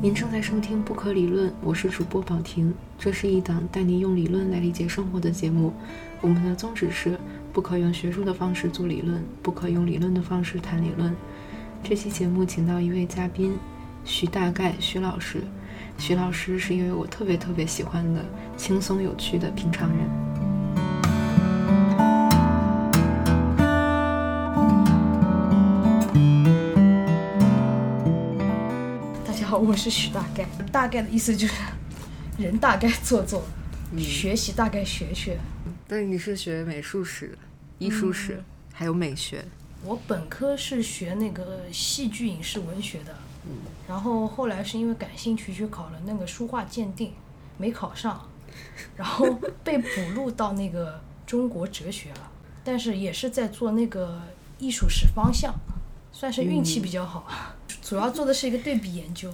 您正在收听《不可理论》，我是主播宝婷。这是一档带您用理论来理解生活的节目。我们的宗旨是：不可用学术的方式做理论，不可用理论的方式谈理论。这期节目请到一位嘉宾，徐大概徐老师。徐老师是一位我特别特别喜欢的轻松有趣的平常人。我是许大概，大概的意思就是人大概做做，学习大概学学。对你是学美术史、艺术史，还有美学。我本科是学那个戏剧影视文学的，然后后来是因为感兴趣去考了那个书画鉴定，没考上，然后被补录到那个中国哲学了，但是也是在做那个艺术史方向，算是运气比较好，主要做的是一个对比研究。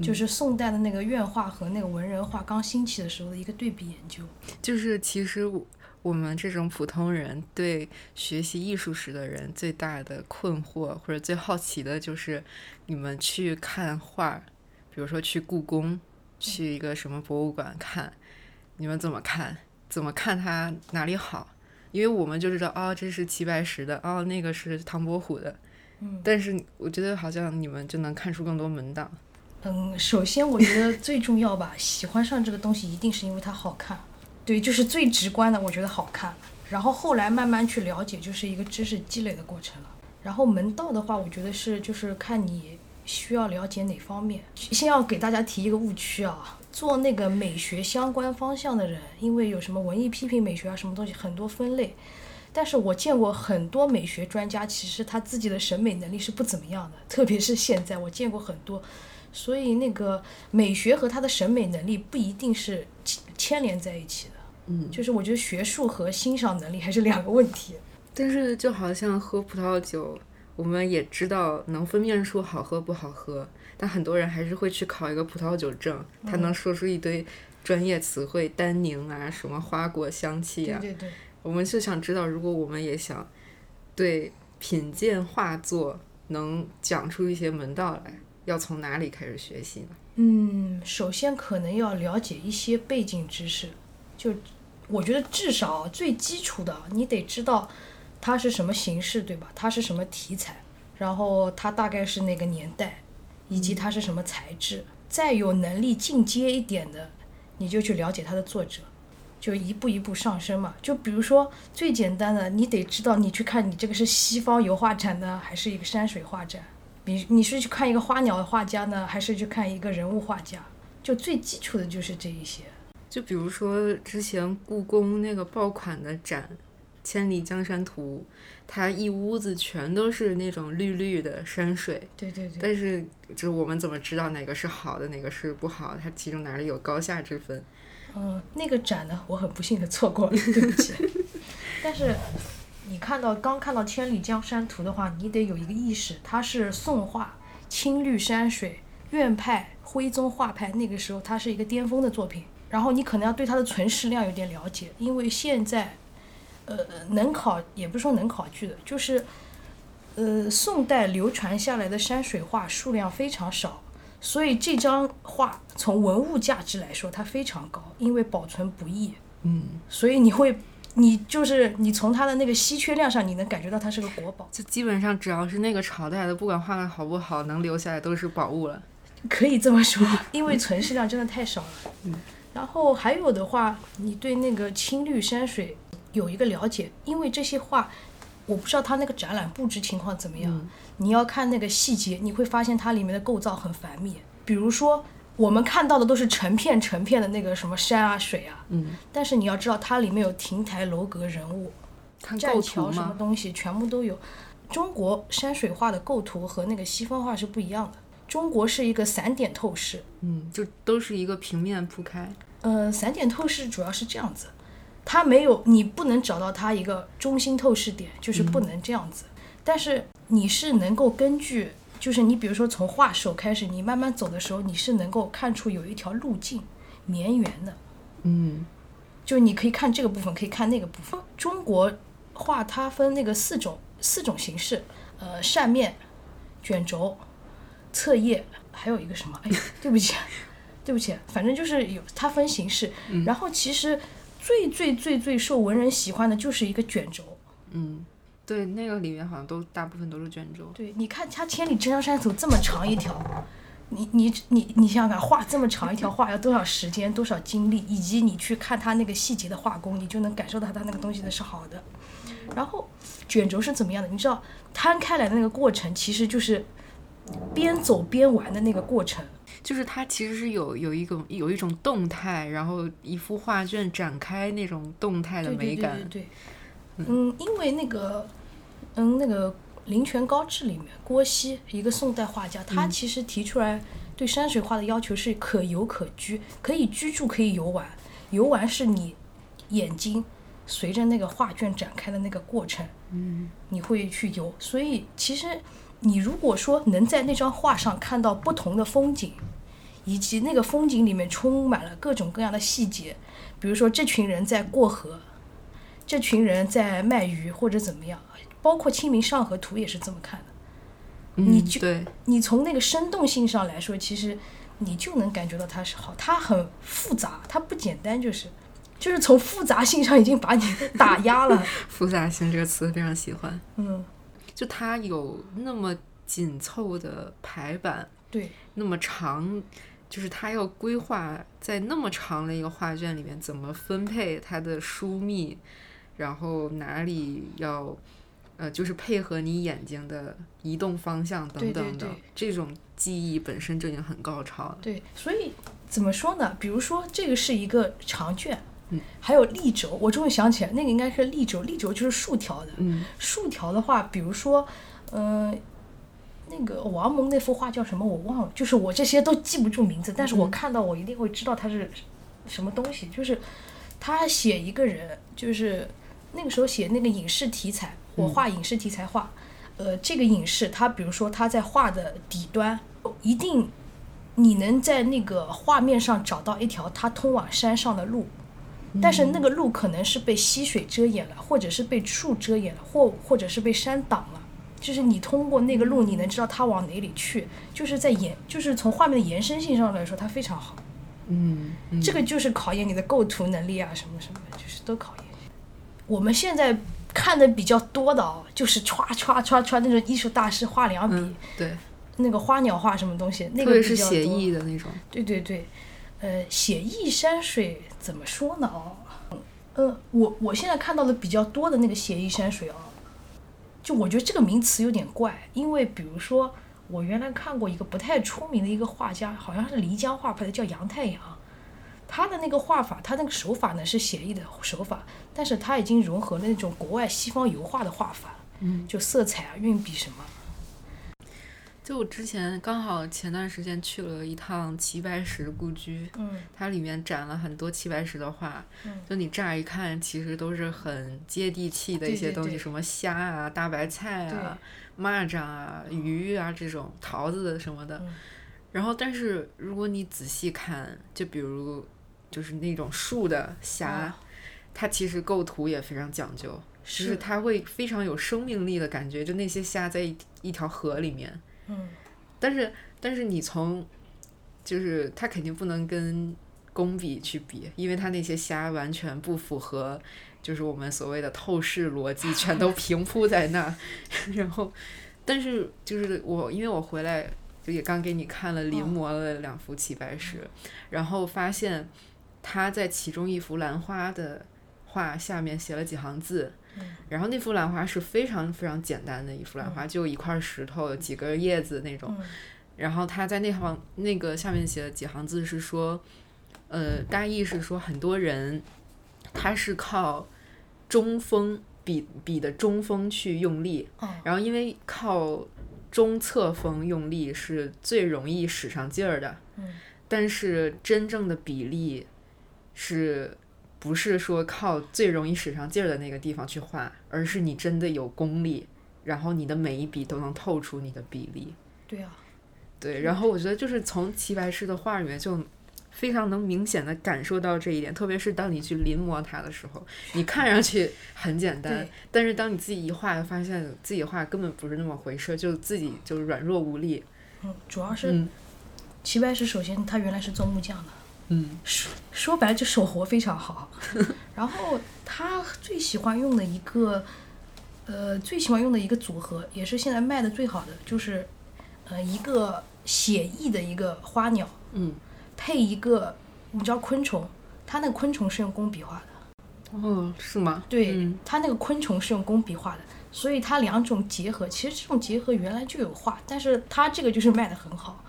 就是宋代的那个院画和那个文人画刚兴起的时候的一个对比研究。就是其实我们这种普通人对学习艺术史的人最大的困惑或者最好奇的就是，你们去看画，比如说去故宫，去一个什么博物馆看，你们怎么看？怎么看它哪里好？因为我们就知道，哦，这是齐白石的，哦，那个是唐伯虎的。嗯。但是我觉得好像你们就能看出更多门道。嗯，首先我觉得最重要吧，喜欢上这个东西一定是因为它好看，对，就是最直观的，我觉得好看。然后后来慢慢去了解，就是一个知识积累的过程了。然后门道的话，我觉得是就是看你需要了解哪方面。先要给大家提一个误区啊，做那个美学相关方向的人，因为有什么文艺批评美学啊，什么东西很多分类。但是我见过很多美学专家，其实他自己的审美能力是不怎么样的，特别是现在，我见过很多。所以，那个美学和他的审美能力不一定是牵连在一起的。嗯，就是我觉得学术和欣赏能力还是两个问题。但是，就好像喝葡萄酒，我们也知道能分辨出好喝不好喝，但很多人还是会去考一个葡萄酒证，他能说出一堆专业词汇，单宁啊，什么花果香气啊。对对对。我们就想知道，如果我们也想对品鉴画作能讲出一些门道来。要从哪里开始学习呢？嗯，首先可能要了解一些背景知识，就我觉得至少最基础的，你得知道它是什么形式，对吧？它是什么题材，然后它大概是哪个年代，以及它是什么材质。再有能力进阶一点的，你就去了解它的作者，就一步一步上升嘛。就比如说最简单的，你得知道你去看你这个是西方油画展呢，还是一个山水画展。你你是去看一个花鸟的画家呢，还是去看一个人物画家？就最基础的就是这一些。就比如说之前故宫那个爆款的展《千里江山图》，它一屋子全都是那种绿绿的山水。对对对。但是就是我们怎么知道哪个是好的，哪个是不好？它其中哪里有高下之分？嗯，那个展呢，我很不幸的错过了，对不起。但是。你看到刚看到《千里江山图》的话，你得有一个意识，它是宋画，青绿山水，院派、徽宗画派，那个时候它是一个巅峰的作品。然后你可能要对它的存世量有点了解，因为现在，呃，能考也不是说能考据的，就是，呃，宋代流传下来的山水画数量非常少，所以这张画从文物价值来说它非常高，因为保存不易。嗯，所以你会。你就是你从它的那个稀缺量上，你能感觉到它是个国宝。就基本上只要是那个朝代的，不管画的好不好，能留下来都是宝物了。可以这么说，因为存世量真的太少了。嗯。然后还有的话，你对那个青绿山水有一个了解，因为这些画，我不知道它那个展览布置情况怎么样。你要看那个细节，你会发现它里面的构造很繁密，比如说。我们看到的都是成片成片的那个什么山啊水啊，嗯，但是你要知道它里面有亭台楼阁人物，栈桥什么东西全部都有。中国山水画的构图和那个西方画是不一样的。中国是一个散点透视，嗯，就都是一个平面铺开。呃，散点透视主要是这样子，它没有你不能找到它一个中心透视点，就是不能这样子。但是你是能够根据。就是你，比如说从画手开始，你慢慢走的时候，你是能够看出有一条路径绵延的。嗯，就你可以看这个部分，可以看那个部分。中国画它分那个四种四种形式，呃，扇面、卷轴、侧页，还有一个什么？哎，对不起，对不起，反正就是有它分形式。然后其实最最最最受文人喜欢的就是一个卷轴。嗯，对，那个里面好像都大部分都是卷轴。对，你看它《千里之江山图》这么长一条，你你你你想想看，画这么长一条画要多少时间、多少精力，以及你去看它那个细节的画工，你就能感受到它那个东西的是好的。然后卷轴是怎么样的？你知道摊开来的那个过程，其实就是边走边玩的那个过程。就是它其实是有有一种有一种动态，然后一幅画卷展开那种动态的美感。对对对对。嗯，因为那个，嗯，那个《林泉高致》里面，郭熙一个宋代画家，他其实提出来对山水画的要求是可游可居，可以居住，可以游玩。游玩是你眼睛随着那个画卷展开的那个过程，嗯，你会去游。所以其实你如果说能在那张画上看到不同的风景，以及那个风景里面充满了各种各样的细节，比如说这群人在过河。这群人在卖鱼或者怎么样，包括《清明上河图》也是这么看的。你就你从那个生动性上来说，其实你就能感觉到它是好，它很复杂，它不简单，就是就是从复杂性上已经把你打压了。复杂性这个词非常喜欢。嗯，就它有那么紧凑的排版，对，那么长，就是它要规划在那么长的一个画卷里面怎么分配它的疏密。然后哪里要，呃，就是配合你眼睛的移动方向等等的，这种记忆本身就已经很高超了。对，所以怎么说呢？比如说这个是一个长卷，嗯，还有立轴，我终于想起来，那个应该是立轴，立轴就是竖条的。嗯，竖条的话，比如说，嗯，那个王蒙那幅画叫什么？我忘了，就是我这些都记不住名字，但是我看到我一定会知道它是什么东西。就是他写一个人，就是。那个时候写那个影视题材，我画影视题材画，呃，这个影视，它比如说它在画的底端，一定你能在那个画面上找到一条它通往山上的路，但是那个路可能是被溪水遮掩了，或者是被树遮掩了，或或者是被山挡了，就是你通过那个路，你能知道它往哪里去，就是在延，就是从画面的延伸性上来说，它非常好。嗯，这个就是考验你的构图能力啊，什么什么的，就是都考验。我们现在看的比较多的哦，就是歘歘歘歘那种艺术大师画两笔，对，那个花鸟画什么东西，那个是写意的那种。对对对，呃，写意山水怎么说呢？哦，嗯，我我现在看到的比较多的那个写意山水哦，就我觉得这个名词有点怪，因为比如说我原来看过一个不太出名的一个画家，好像是漓江画派的，叫杨太阳。他的那个画法，他那个手法呢是写意的手法，但是他已经融合了那种国外西方油画的画法，嗯，就色彩啊、运笔什么。就我之前刚好前段时间去了一趟齐白石故居，嗯，它里面展了很多齐白石的画，嗯，就你乍一看其实都是很接地气的一些东西，什么虾啊、大白菜啊、蚂蚱啊、鱼啊这种桃子什么的，然后但是如果你仔细看，就比如。就是那种树的虾，它其实构图也非常讲究，就是它会非常有生命力的感觉。就那些虾在一一条河里面，嗯，但是但是你从，就是它肯定不能跟工笔去比，因为它那些虾完全不符合，就是我们所谓的透视逻辑，全都 平铺在那。然后，但是就是我，因为我回来就也刚给你看了临摹了两幅齐白石，然后发现。他在其中一幅兰花的画下面写了几行字，然后那幅兰花是非常非常简单的一幅兰花，就一块石头、几根叶子那种。然后他在那行那个下面写了几行字，是说，呃，大意是说很多人他是靠中锋笔笔的中锋去用力，然后因为靠中侧锋用力是最容易使上劲儿的，但是真正的比例。是不是说靠最容易使上劲儿的那个地方去画，而是你真的有功力，然后你的每一笔都能透出你的比例。对啊，对。然后我觉得就是从齐白石的画里面就非常能明显的感受到这一点，特别是当你去临摹它的时候，你看上去很简单，但是当你自己一画，发现自己画根本不是那么回事，就自己就软弱无力。嗯，主要是齐白石首先他原来是做木匠的，嗯说说白了就手活非常好。然后他最喜欢用的一个，呃，最喜欢用的一个组合，也是现在卖的最好的，就是，呃，一个写意的一个花鸟，嗯，配一个你知道昆虫，它那个昆虫是用工笔画的，哦，是吗？对，嗯它那个昆虫是用工笔画的，所以它两种结合，其实这种结合原来就有画，但是它这个就是卖的很好。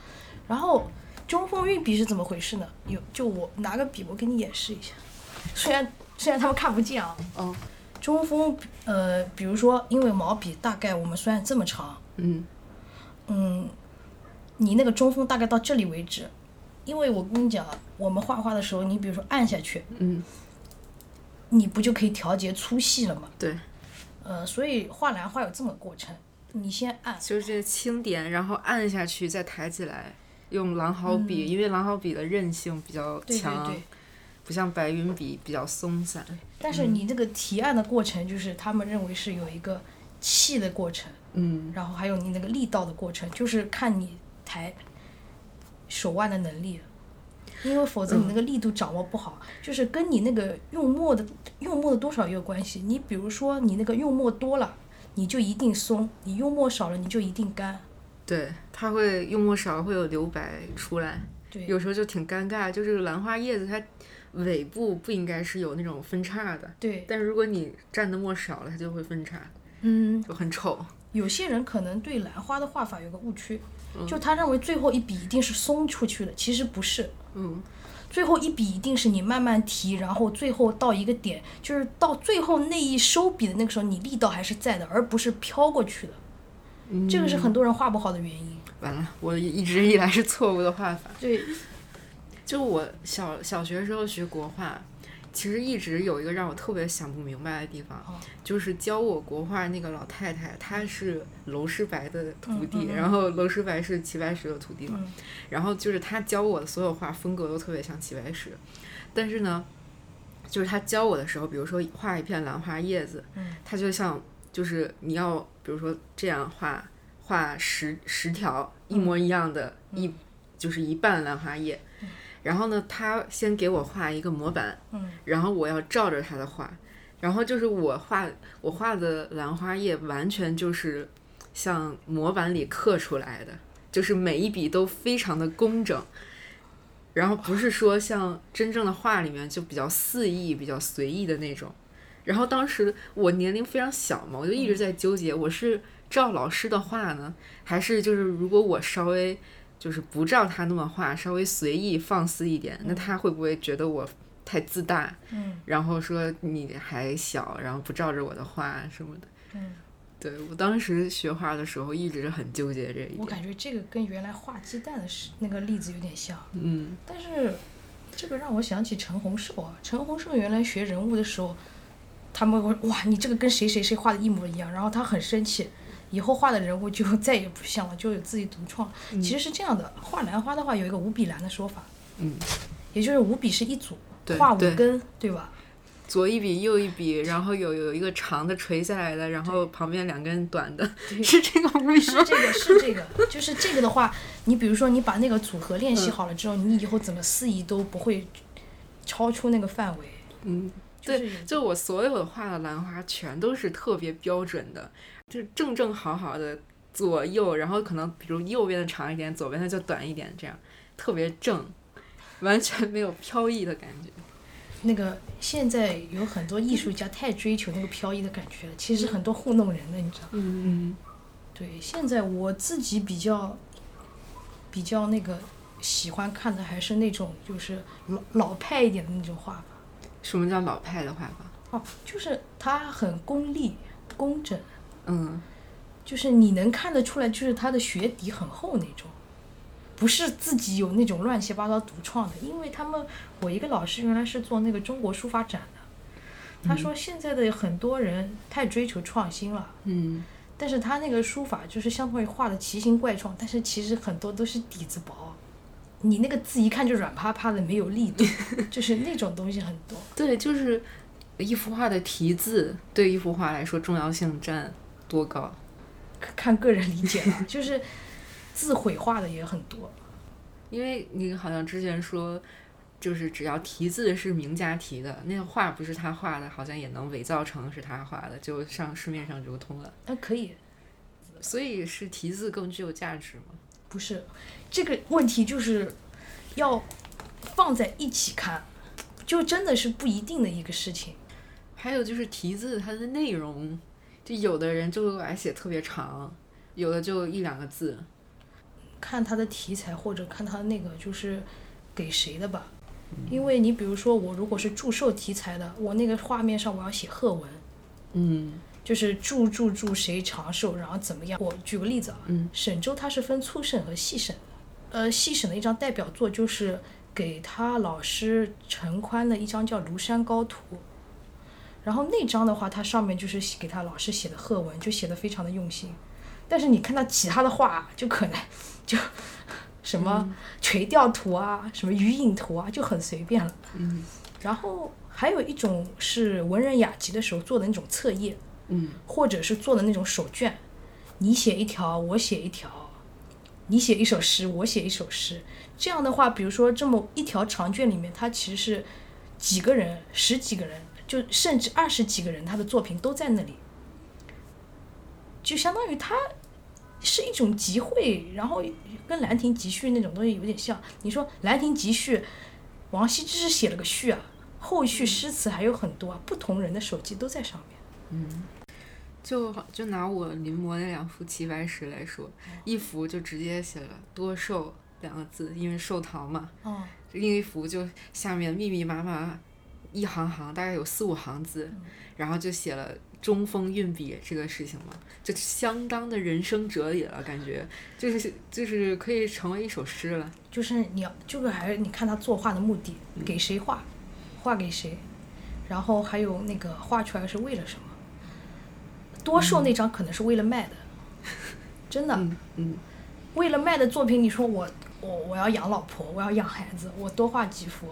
然后中锋运笔是怎么回事呢？有，就我拿个笔，我给你演示一下，虽然虽然他们看不见啊。嗯，中锋，呃，比如说，因为毛笔大概我们虽然这么长，嗯。嗯，你那个中锋大概到这里为止，因为我跟你讲，我们画画的时候，你比如说按下去，嗯，你不就可以调节粗细了吗？对，呃，所以画兰花有这么个过程，你先按，就是轻点，然后按下去，再抬起来，用狼毫笔，因为狼毫笔的韧性比较对对强，对。不像白云笔比较松散。但是你这个提按的过程，就是他们认为是有一个气的过程，嗯然后还有你那个力道的过程，就是看你抬手腕的能力。因为否则你那个力度掌握不好，就是跟你那个用墨的用墨的多少也有关系。你比如说你那个用墨多了，你就一定松；你用墨少了，你就一定干。对，它会用墨少会有留白出来，对，有时候就挺尴尬。就这个兰花叶子，它尾部不应该是有那种分叉的，对，但是如果你蘸的墨少了，它就会分叉，嗯，就很丑。有些人可能对兰花的画法有个误区，嗯就他认为最后一笔一定是松出去的，其实不是。嗯，最后一笔一定是你慢慢提，然后最后到一个点，就是到最后那一收笔的那个时候，你力道还是在的，而不是飘过去的。嗯。这个是很多人画不好的原因。完了，我一直以来是错误的画法。对，就我小小学时候学国画，其实一直有一个让我特别想不明白的地方，哦。就是教我国画那个老太太，她是娄师白的徒弟，嗯嗯嗯。然后娄师白是齐白石的徒弟嘛，嗯。然后就是她教我的所有画风格都特别像齐白石，但是呢，就是他教我的时候，比如说画一片兰花叶子，嗯。他就像就是你要比如说这样画画十十条一模一样的、嗯一就是一半兰花叶，然后呢，他先给我画一个模板，嗯然后我要照着他的画，然后就是我画我画的兰花叶完全就是像模板里刻出来的，就是每一笔都非常的工整。然后不是说像真正的画里面就比较肆意、比较随意的那种。然后当时我年龄非常小嘛，我就一直在纠结，我是照老师的画呢，还是就是如果我稍微就是不照他那么画，稍微随意放肆一点，那他会不会觉得我太自大？嗯然后说你还小，然后不照着我的画什么的。嗯，对我当时学画的时候一直很纠结这一点。我感觉这个跟原来画鸡蛋的是那个例子有点像，嗯但是这个让我想起陈洪寿啊，陈洪寿原来学人物的时候，他们会哇，你这个跟谁谁谁画的一模一样，然后他很生气。以后画的人物就再也不像了，就有自己独创。其实是这样的，画兰花的话有一个五笔兰的说法，嗯，也就是五笔是一组，画五根，对吧？左一笔右一笔，然后有有一个长的垂下来的，然后旁边两根短的，是这个为什么？是这个，是这个，就是这个的话，你比如说你把那个组合练习好了之后，你以后怎么肆意都不会超出那个范围。嗯，就是有就我所有的画的兰花全都是特别标准的，就是正正好好的左右，然后可能比如右边的长一点，左边的就短一点，这样特别正，完全没有飘逸的感觉。那个现在有很多艺术家太追求那个飘逸的感觉了，其实很多糊弄人的，你知道吗？嗯对，现在我自己比较比较那个喜欢看的还是那种就是老老派一点的那种画法。什么叫老派的画法？哦，就是他很功利、工整，嗯。就是你能看得出来，就是他的学底很厚那种，不是自己有那种乱七八糟独创的。因为他们，我一个老师原来是做那个中国书法展的，他说现在的很多人太追求创新了，嗯。但是他那个书法就是相当于画的奇形怪状，但是其实很多都是底子薄，你那个字一看就软趴趴的，没有力度，就是那种东西很多。对，就是一幅画的题字对一幅画来说重要性占多高？看个人理解了，就是字毁画的也很多。因为你好像之前说，就是只要题字是名家题的，那个画不是他画的，好像也能伪造成是他画的，就上市面上流通了。那可以，所以是题字更具有价值吗？不是，这个问题就是要放在一起看，就真的是不一定的一个事情。还有就是题字它的内容，就有的人就爱写特别长，有的就一两个字。看它的题材或者看他那个就是给谁的吧，因为你比如说我如果是祝寿题材的，我那个画面上我要写贺文，嗯就是祝祝祝谁长寿，然后怎么样。我举个例子啊，嗯沈周他是分粗沈和细沈的，呃，细沈的一张代表作就是给他老师陈宽的一张叫《庐山高图》，然后那张的话，它上面就是写给他老师写的贺文，就写的非常的用心。但是你看到其他的画，就可能就什么垂钓图啊，什么鱼影图啊，就很随便了。嗯然后还有一种是文人雅集的时候做的那种册页，嗯或者是做的那种手卷，你写一条，我写一条，你写一首诗，我写一首诗。这样的话，比如说这么一条长卷里面，它其实是几个人、十几个人，就甚至二十几个人，他的作品都在那里，就相当于他是一种集会，然后跟《兰亭集序》那种东西有点像。你说《兰亭集序》，王羲之是写了个序啊，后续诗词还有很多啊，不同人的手记都在上面。嗯，就好就拿我临摹那两幅齐白石来说，一幅就直接写了“多寿”两个字，因为寿堂嘛。哦，另一幅就下面密密麻麻一行行，大概有四五行字，然后就写了中锋运笔这个事情嘛，就相当的人生哲理了，感觉就是就是可以成为一首诗了。就是你要，就是还是你看他作画的目的，嗯给谁画，画给谁，然后还有那个画出来是为了什么。多寿那张可能是为了卖的，真的，嗯嗯为了卖的作品，你说我我我要养老婆，我要养孩子，我多画几幅，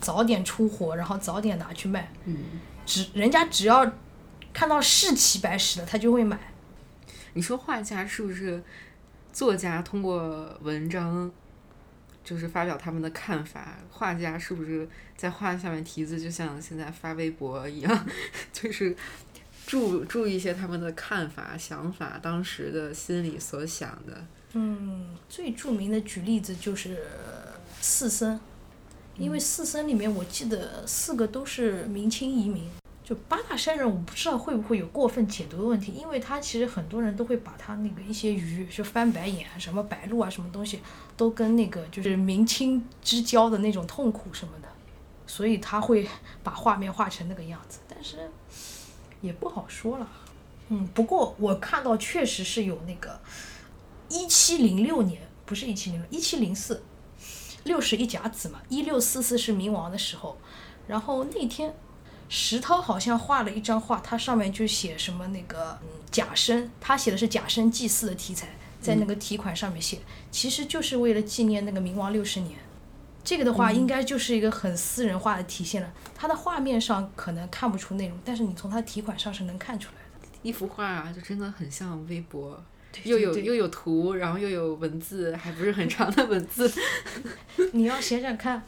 早点出货，然后早点拿去卖，嗯，只人家只要看到是齐白石的，他就会买。你说画家是不是作家通过文章？就是发表他们的看法，画家是不是在画下面题字，就像现在发微博一样，就是注注意一些他们的看法、想法，当时的心里所想的。嗯，最著名的举例子就是四僧，因为四僧里面我记得四个都是明清移民。就八大山人，我不知道会不会有过分解读的问题，因为他其实很多人都会把他那个一些鱼，就翻白眼、什么白鹭啊、什么东西，都跟那个就是明清之交的那种痛苦什么的，所以他会把画面画成那个样子，但是也不好说了。嗯，不过我看到确实是有那个一七零六年，不是一七零六，一七零四，六十一甲子嘛，一六四四是冥王的时候，然后那天石涛好像画了一张画，他上面就写什么那个嗯假生，他写的是假生祭祀的题材，在那个题款上面写，其实就是为了纪念那个冥王六十年。这个的话，应该就是一个很私人化的体现了。它的画面上可能看不出内容，但是你从它的题款上是能看出来的。一幅画啊，就真的很像微博，又有又有图，然后又有文字，还不是很长的文字。你要想想看，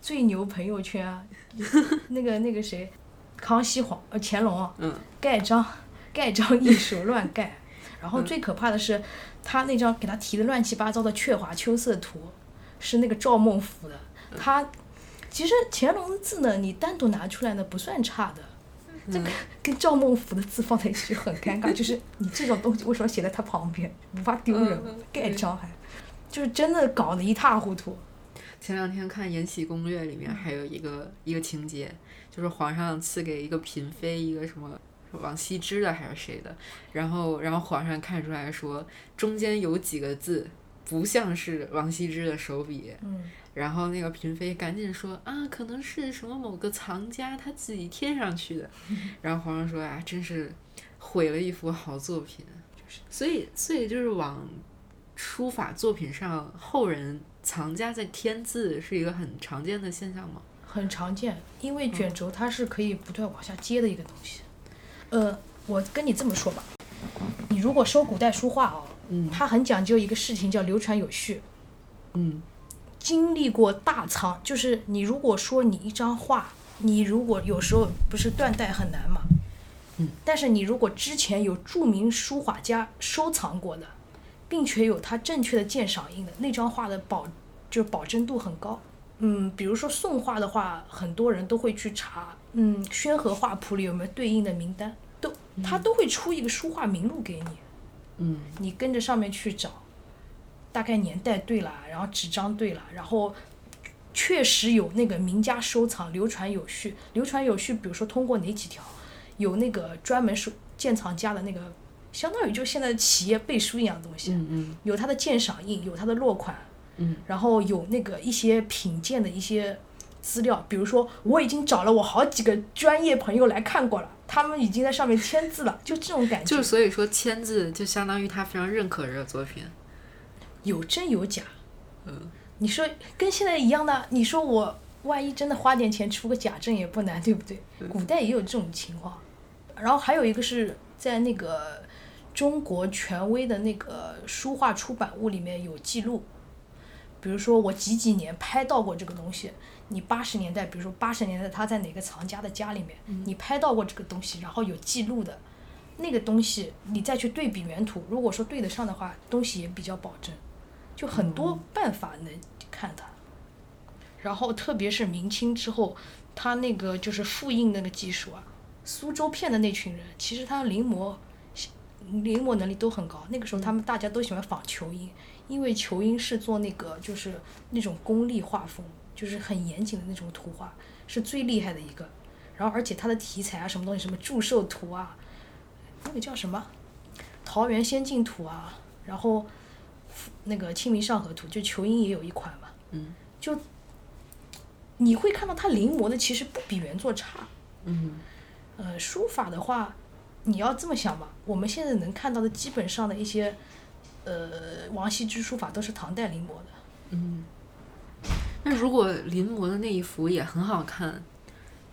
最牛朋友圈啊，那个那个谁，康熙皇呃乾隆啊，嗯盖章盖章一手乱盖，然后最可怕的是，他那张给他提的乱七八糟的《鹊华秋色图》，是那个赵孟頫的，他其实乾隆的字呢，你单独拿出来呢不算差的。这个跟赵孟頫的字放在一起就很尴尬，就是你这种东西为什么写在他旁边，不怕丢人？盖章还，就是真的搞得一塌糊涂。前两天看《延禧攻略》里面还有一个一个情节，就是皇上赐给一个嫔妃一个什么王羲之的还是谁的，然后然后皇上看出来说中间有几个字不像是王羲之的手笔，嗯，然后那个嫔妃赶紧说啊，可能是什么某个藏家他自己添上去的，然后皇上说啊，真是毁了一幅好作品，所以所以就是往书法作品上后人藏家在添字是一个很常见的现象吗？很常见，因为卷轴它是可以不断往下接的一个东西。呃，我跟你这么说吧，你如果收古代书画哦，嗯。它很讲究一个事情叫流传有序。嗯。经历过大仓，就是你如果说你一张画，你如果有时候不是断代很难嘛，嗯，但是你如果之前有著名书画家收藏过的，并且有他正确的鉴赏印的那张画的保就保真度很高。嗯，比如说宋画的话，很多人都会去查，嗯，宣和画谱里有没有对应的名单，都他都会出一个书画名录给你，嗯。你跟着上面去找，大概年代对了，然后纸张对了，然后确实有那个名家收藏，流传有序，流传有序，比如说通过哪几条，有那个专门收鉴藏家的那个，相当于就现在的企业背书一样的东西，嗯嗯。有他的鉴赏印，有他的落款，嗯，然后有那个一些品鉴的一些资料，比如说我已经找了我好几个专业朋友来看过了，他们已经在上面签字了，就这种感觉，就是所以说签字就相当于他非常认可这个作品。有真有假。嗯，你说跟现在一样的，你说我万一真的花点钱出个假证也不难，对不对？古代也有这种情况。然后还有一个是在那个中国权威的那个书画出版物里面有记录，比如说我几几年拍到过这个东西，你八十年代，比如说八十年代他在哪个藏家的家里面，你拍到过这个东西，然后有记录的。那个东西，你再去对比原图，如果说对得上的话，东西也比较保证。就很多办法能看它。然后特别是明清之后，他那个就是复印那个技术啊，苏州片的那群人，其实他临摹临摹能力都很高。那个时候他们大家都喜欢仿球音，因为球音是做那个就是那种功利画风，就是很严谨的那种图画，是最厉害的一个。然后而且他的题材啊，什么东西，什么祝寿图啊，那个叫什么《桃源仙境图》啊，然后。那个《清明上河图》，就球英也有一款嘛，嗯，就你会看到他临摹的其实不比原作差，嗯呃，书法的话，你要这么想吧，我们现在能看到的基本上的一些，呃，王羲之书法都是唐代临摹的，嗯。那如果临摹的那一幅也很好看，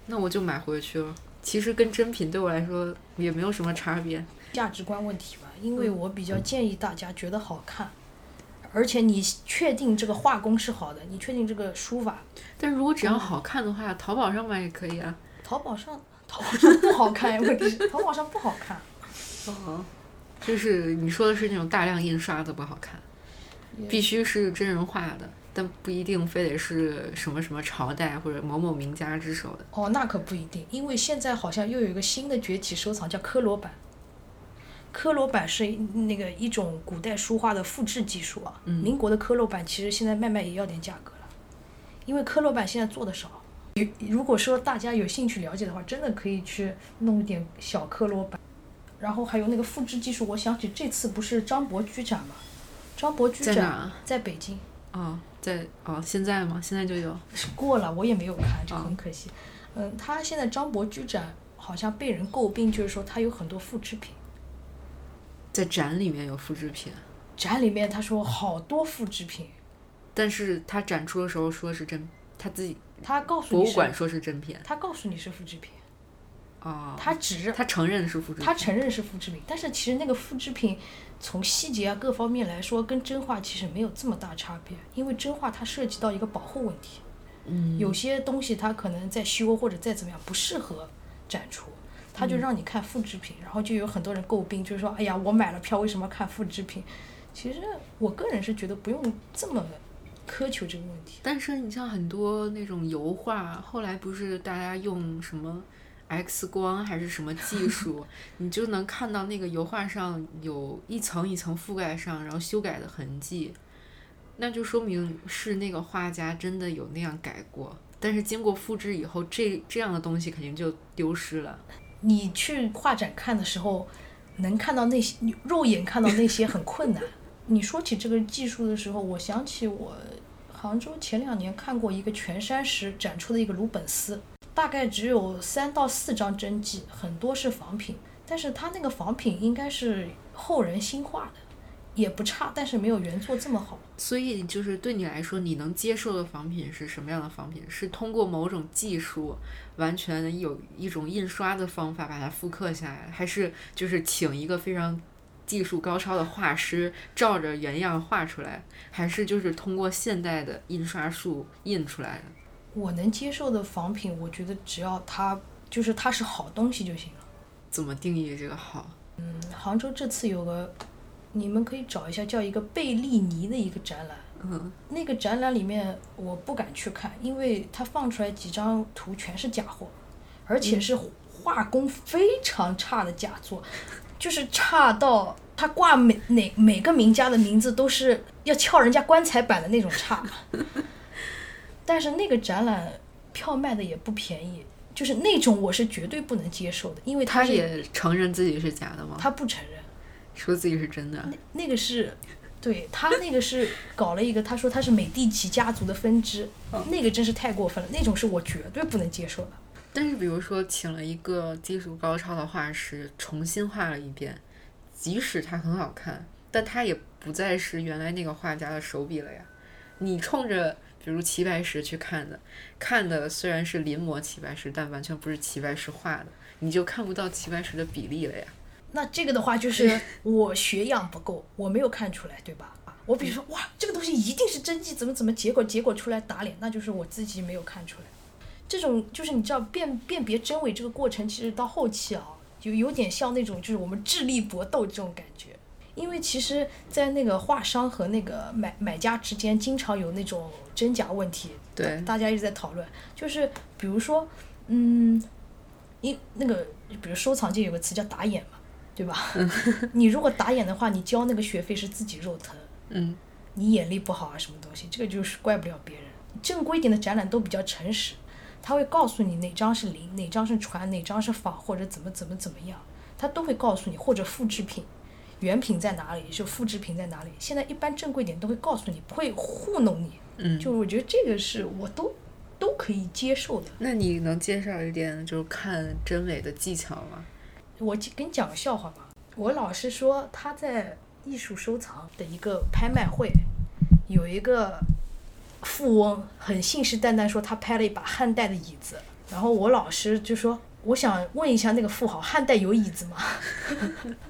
那我就买回去了。其实跟真品对我来说也没有什么差别。价值观问题吧，因为我比较建议大家觉得好看，而且你确定这个画工是好的，你确定这个书法，但如果只要好看的话，淘宝上买也可以啊。淘宝上淘宝上不好看，问题是淘宝上不好看。哦，就是你说的是那种大量印刷的不好看，必须是真人画的，但不一定非得是什么什么朝代或者某某名家之手的。哦，那可不一定，因为现在好像又有一个新的崛起收藏，叫科罗版。科罗版是那个一种古代书画的复制技术啊。嗯民国的科罗版其实现在卖卖也要点价格了，因为科罗版现在做的少。有如果说大家有兴趣了解的话，真的可以去弄一点小科罗版。然后还有那个复制技术，我想起这次不是张伯驹展吗？张伯驹展在？在北京，哦，在哦，现在吗？现在就有。是过了，我也没有看，这哦很可惜。嗯，他现在张伯驹展好像被人诟病，就是说他有很多复制品。在展里面有复制品，展里面他说好多复制品，但是他展出的时候说是真，他自己他告诉你，博物馆说是真品。他告诉你是复制品，哦，他只他承认是复制品。他承认是复制品，但是其实那个复制品从细节啊各方面来说，跟真画其实没有这么大差别，因为真画它涉及到一个保护问题，嗯，有些东西它可能在修或者再怎么样不适合展出。他就让你看复制品，然后就有很多人诟病，就是说，哎呀，我买了票，为什么看复制品？其实我个人是觉得不用这么苛求这个问题。但是你像很多那种油画，后来不是大家用什么 X 光还是什么技术，你就能看到那个油画上有一层一层覆盖上，然后修改的痕迹，那就说明是那个画家真的有那样改过。但是经过复制以后，这这样的东西肯定就丢失了。你去画展看的时候，能看到那些肉眼看到那些很困难。你说起这个技术的时候，我想起我杭州前两年看过一个全山石展出的一个鲁本斯，大概只有三到四张真迹，很多是仿品，但是它那个仿品应该是后人新画的，也不差，但是没有原作这么好。所以就是对你来说，你能接受的仿品是什么样的仿品？是通过某种技术，完全有一种印刷的方法把它复刻下来，还是就是请一个非常技术高超的画师照着原样画出来，还是就是通过现代的印刷术印出来的？我能接受的仿品，我觉得只要它就是它是好东西就行了。怎么定义这个好？嗯，杭州这次有个，你们可以找一下，叫一个贝利尼的一个展览。嗯，那个展览里面我不敢去看，因为它放出来几张图全是假货，而且是画工非常差的假作，就是差到他挂每哪每个名家的名字都是要撬人家棺材板的那种差。但是那个展览票卖的也不便宜，就是那种我是绝对不能接受的，因为是他也承认自己是假的吗？他不承认，说自己是真的。那那个是，对他那个是搞了一个，他说他是美第奇家族的分支，那个真是太过分了，那种是我绝对不能接受的。但是比如说请了一个技术高超的画师重新画了一遍，即使他很好看，但他也不再是原来那个画家的手笔了呀。你冲着比如齐白石去看的，看的虽然是临摹齐白石，但完全不是齐白石画的，你就看不到齐白石的比例了呀。那这个的话就 是我学养不够，我没有看出来，对吧？我比如说哇，这个东西一定是真迹，怎么怎么，结果结果出来打脸，那就是我自己没有看出来。这种就是你知道辨辨别真伪这个过程，其实到后期啊，就有点像那种就是我们智力搏斗这种感觉。因为其实，在那个画商和那个买买家之间，经常有那种真假问题。对，大家一直在讨论，就是比如说，嗯，一那个，比如收藏界有个词叫打眼嘛，对吧？你如果打眼的话，你交那个学费是自己肉疼。嗯。你眼力不好啊，什么东西？这个就是怪不了别人。正规一点的展览都比较诚实，他会告诉你哪张是零，哪张是传，哪张是仿，或者怎么怎么怎么样，他都会告诉你，或者复制品。原品在哪里？就复制品在哪里？现在一般正规点都会告诉你，不会糊弄你。嗯，就我觉得这个是我都都可以接受的。那你能介绍一点就是看真伪的技巧吗？我跟你讲个笑话吧。我老师说他在艺术收藏的一个拍卖会，有一个富翁很信誓旦旦说他拍了一把汉代的椅子，然后我老师就说，我想问一下那个富豪，汉代有椅子吗？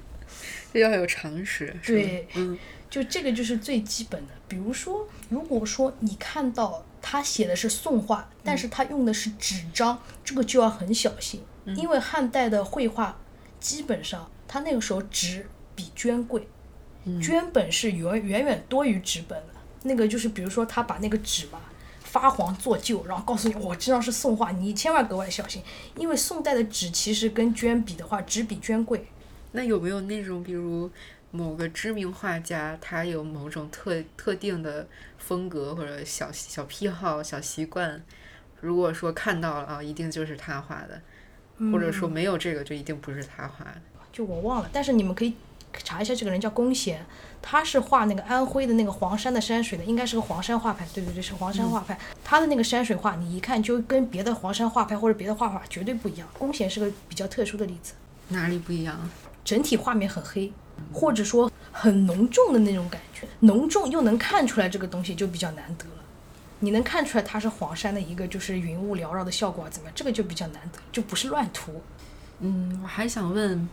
这要有常识，对，嗯，就这个就是最基本的。比如说，如果说你看到他写的是宋画，但是他用的是纸张，这个就要很小心，因为汉代的绘画基本上，他那个时候纸比绢贵，绢本是远远远多于纸本的。那个就是比如说他把那个纸嘛发黄做旧，然后告诉你我这张是宋画，你千万格外小心，因为宋代的纸其实跟绢比的话，纸比绢贵。那有没有那种，比如某个知名画家，他有某种特特定的风格或者小小癖好、小习惯？如果说看到了啊，一定就是他画的，或者说没有这个，就一定不是他画的。就我忘了，但是你们可以查一下，这个人叫龚贤，他是画那个安徽的那个黄山的山水的，应该是个黄山画派。对对对，是黄山画派。他的那个山水画，你一看就跟别的黄山画派或者别的画法绝对不一样。龚贤是个比较特殊的例子。哪里不一样？整体画面很黑，或者说很浓重的那种感觉，浓重又能看出来这个东西就比较难得了。你能看出来它是黄山的一个就是云雾缭绕的效果怎么样？这个就比较难得，就不是乱涂。嗯，我还想问，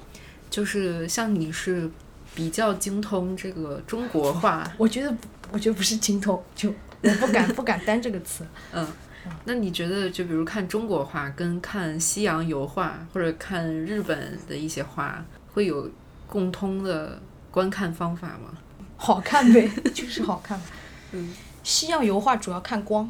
就是像你是比较精通这个中国画，我觉得我觉得不是精通，就我不敢不敢担这个词。嗯，那你觉得就比如看中国画跟看西洋油画或者看日本的一些画？会有共通的观看方法吗？好看呗，就是好看。嗯，西洋油画主要看光，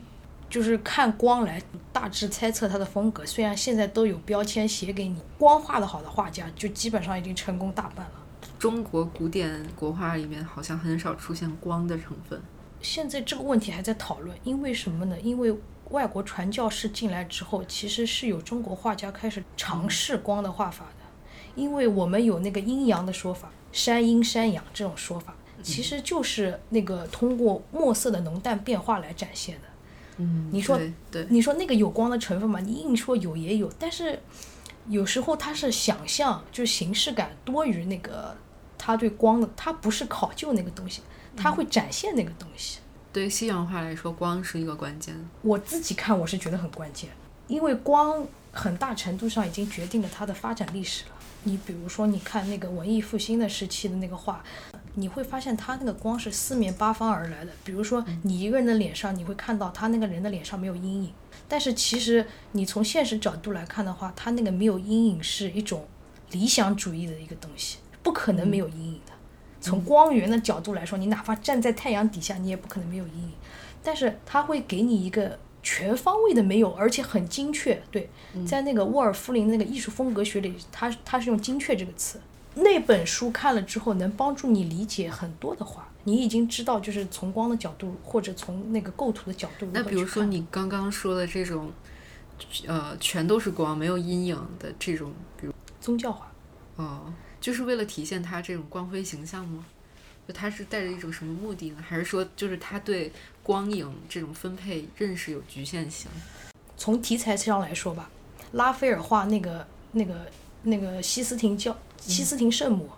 就是看光来大致猜测它的风格。虽然现在都有标签写给你，光画的好的画家就基本上已经成功大半了。中国古典国画里面好像很少出现光的成分。现在这个问题还在讨论，因为什么呢？因为外国传教士进来之后，其实是有中国画家开始尝试光的画法。因为我们有那个阴阳的说法，山阴山阳这种说法，其实就是那个通过墨色的浓淡变化来展现的。嗯，你说，对，你说那个有光的成分嘛？你硬说有也有，但是有时候它是想象，就是形式感多于那个它对光的，它不是考究那个东西，它会展现那个东西。对西洋画来说，光是一个关键。我自己看，我是觉得很关键，因为光很大程度上已经决定了它的发展历史了。你比如说，你看那个文艺复兴的时期的那个画，你会发现它那个光是四面八方而来的。比如说，你一个人的脸上，你会看到他那个人的脸上没有阴影。但是其实你从现实角度来看的话，他那个没有阴影是一种理想主义的一个东西，不可能没有阴影的。从光源的角度来说，你哪怕站在太阳底下，你也不可能没有阴影。但是他会给你一个全方位的没有，而且很精确。对，在那个沃尔夫林那个艺术风格学里，他他是用“精确”这个词。那本书看了之后，能帮助你理解很多的话。你已经知道，就是从光的角度，或者从那个构图的角度。那比如说你刚刚说的这种，呃，全都是光，没有阴影的这种，比如宗教画。哦，就是为了体现他这种光辉形象吗？就他是带着一种什么目的呢？还是说，就是他对光影这种分配认识有局限性？从题材上来说吧，拉斐尔画那个、那个、那个西斯廷教西斯廷圣母，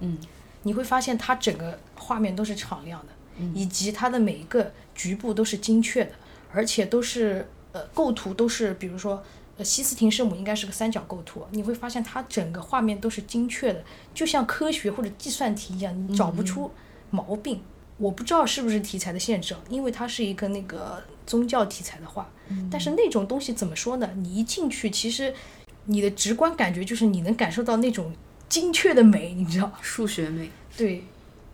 嗯。你会发现它整个画面都是敞亮的，以及它的每一个局部都是精确的，而且都是呃构图都是，比如说呃西斯廷圣母应该是个三角构图，你会发现它整个画面都是精确的，就像科学或者计算题一样，你找不出毛病。我不知道是不是题材的限制，因为它是一个那个宗教题材的画，但是那种东西怎么说呢？你一进去，其实你的直观感觉就是你能感受到那种。精确的美，你知道？数学美，对，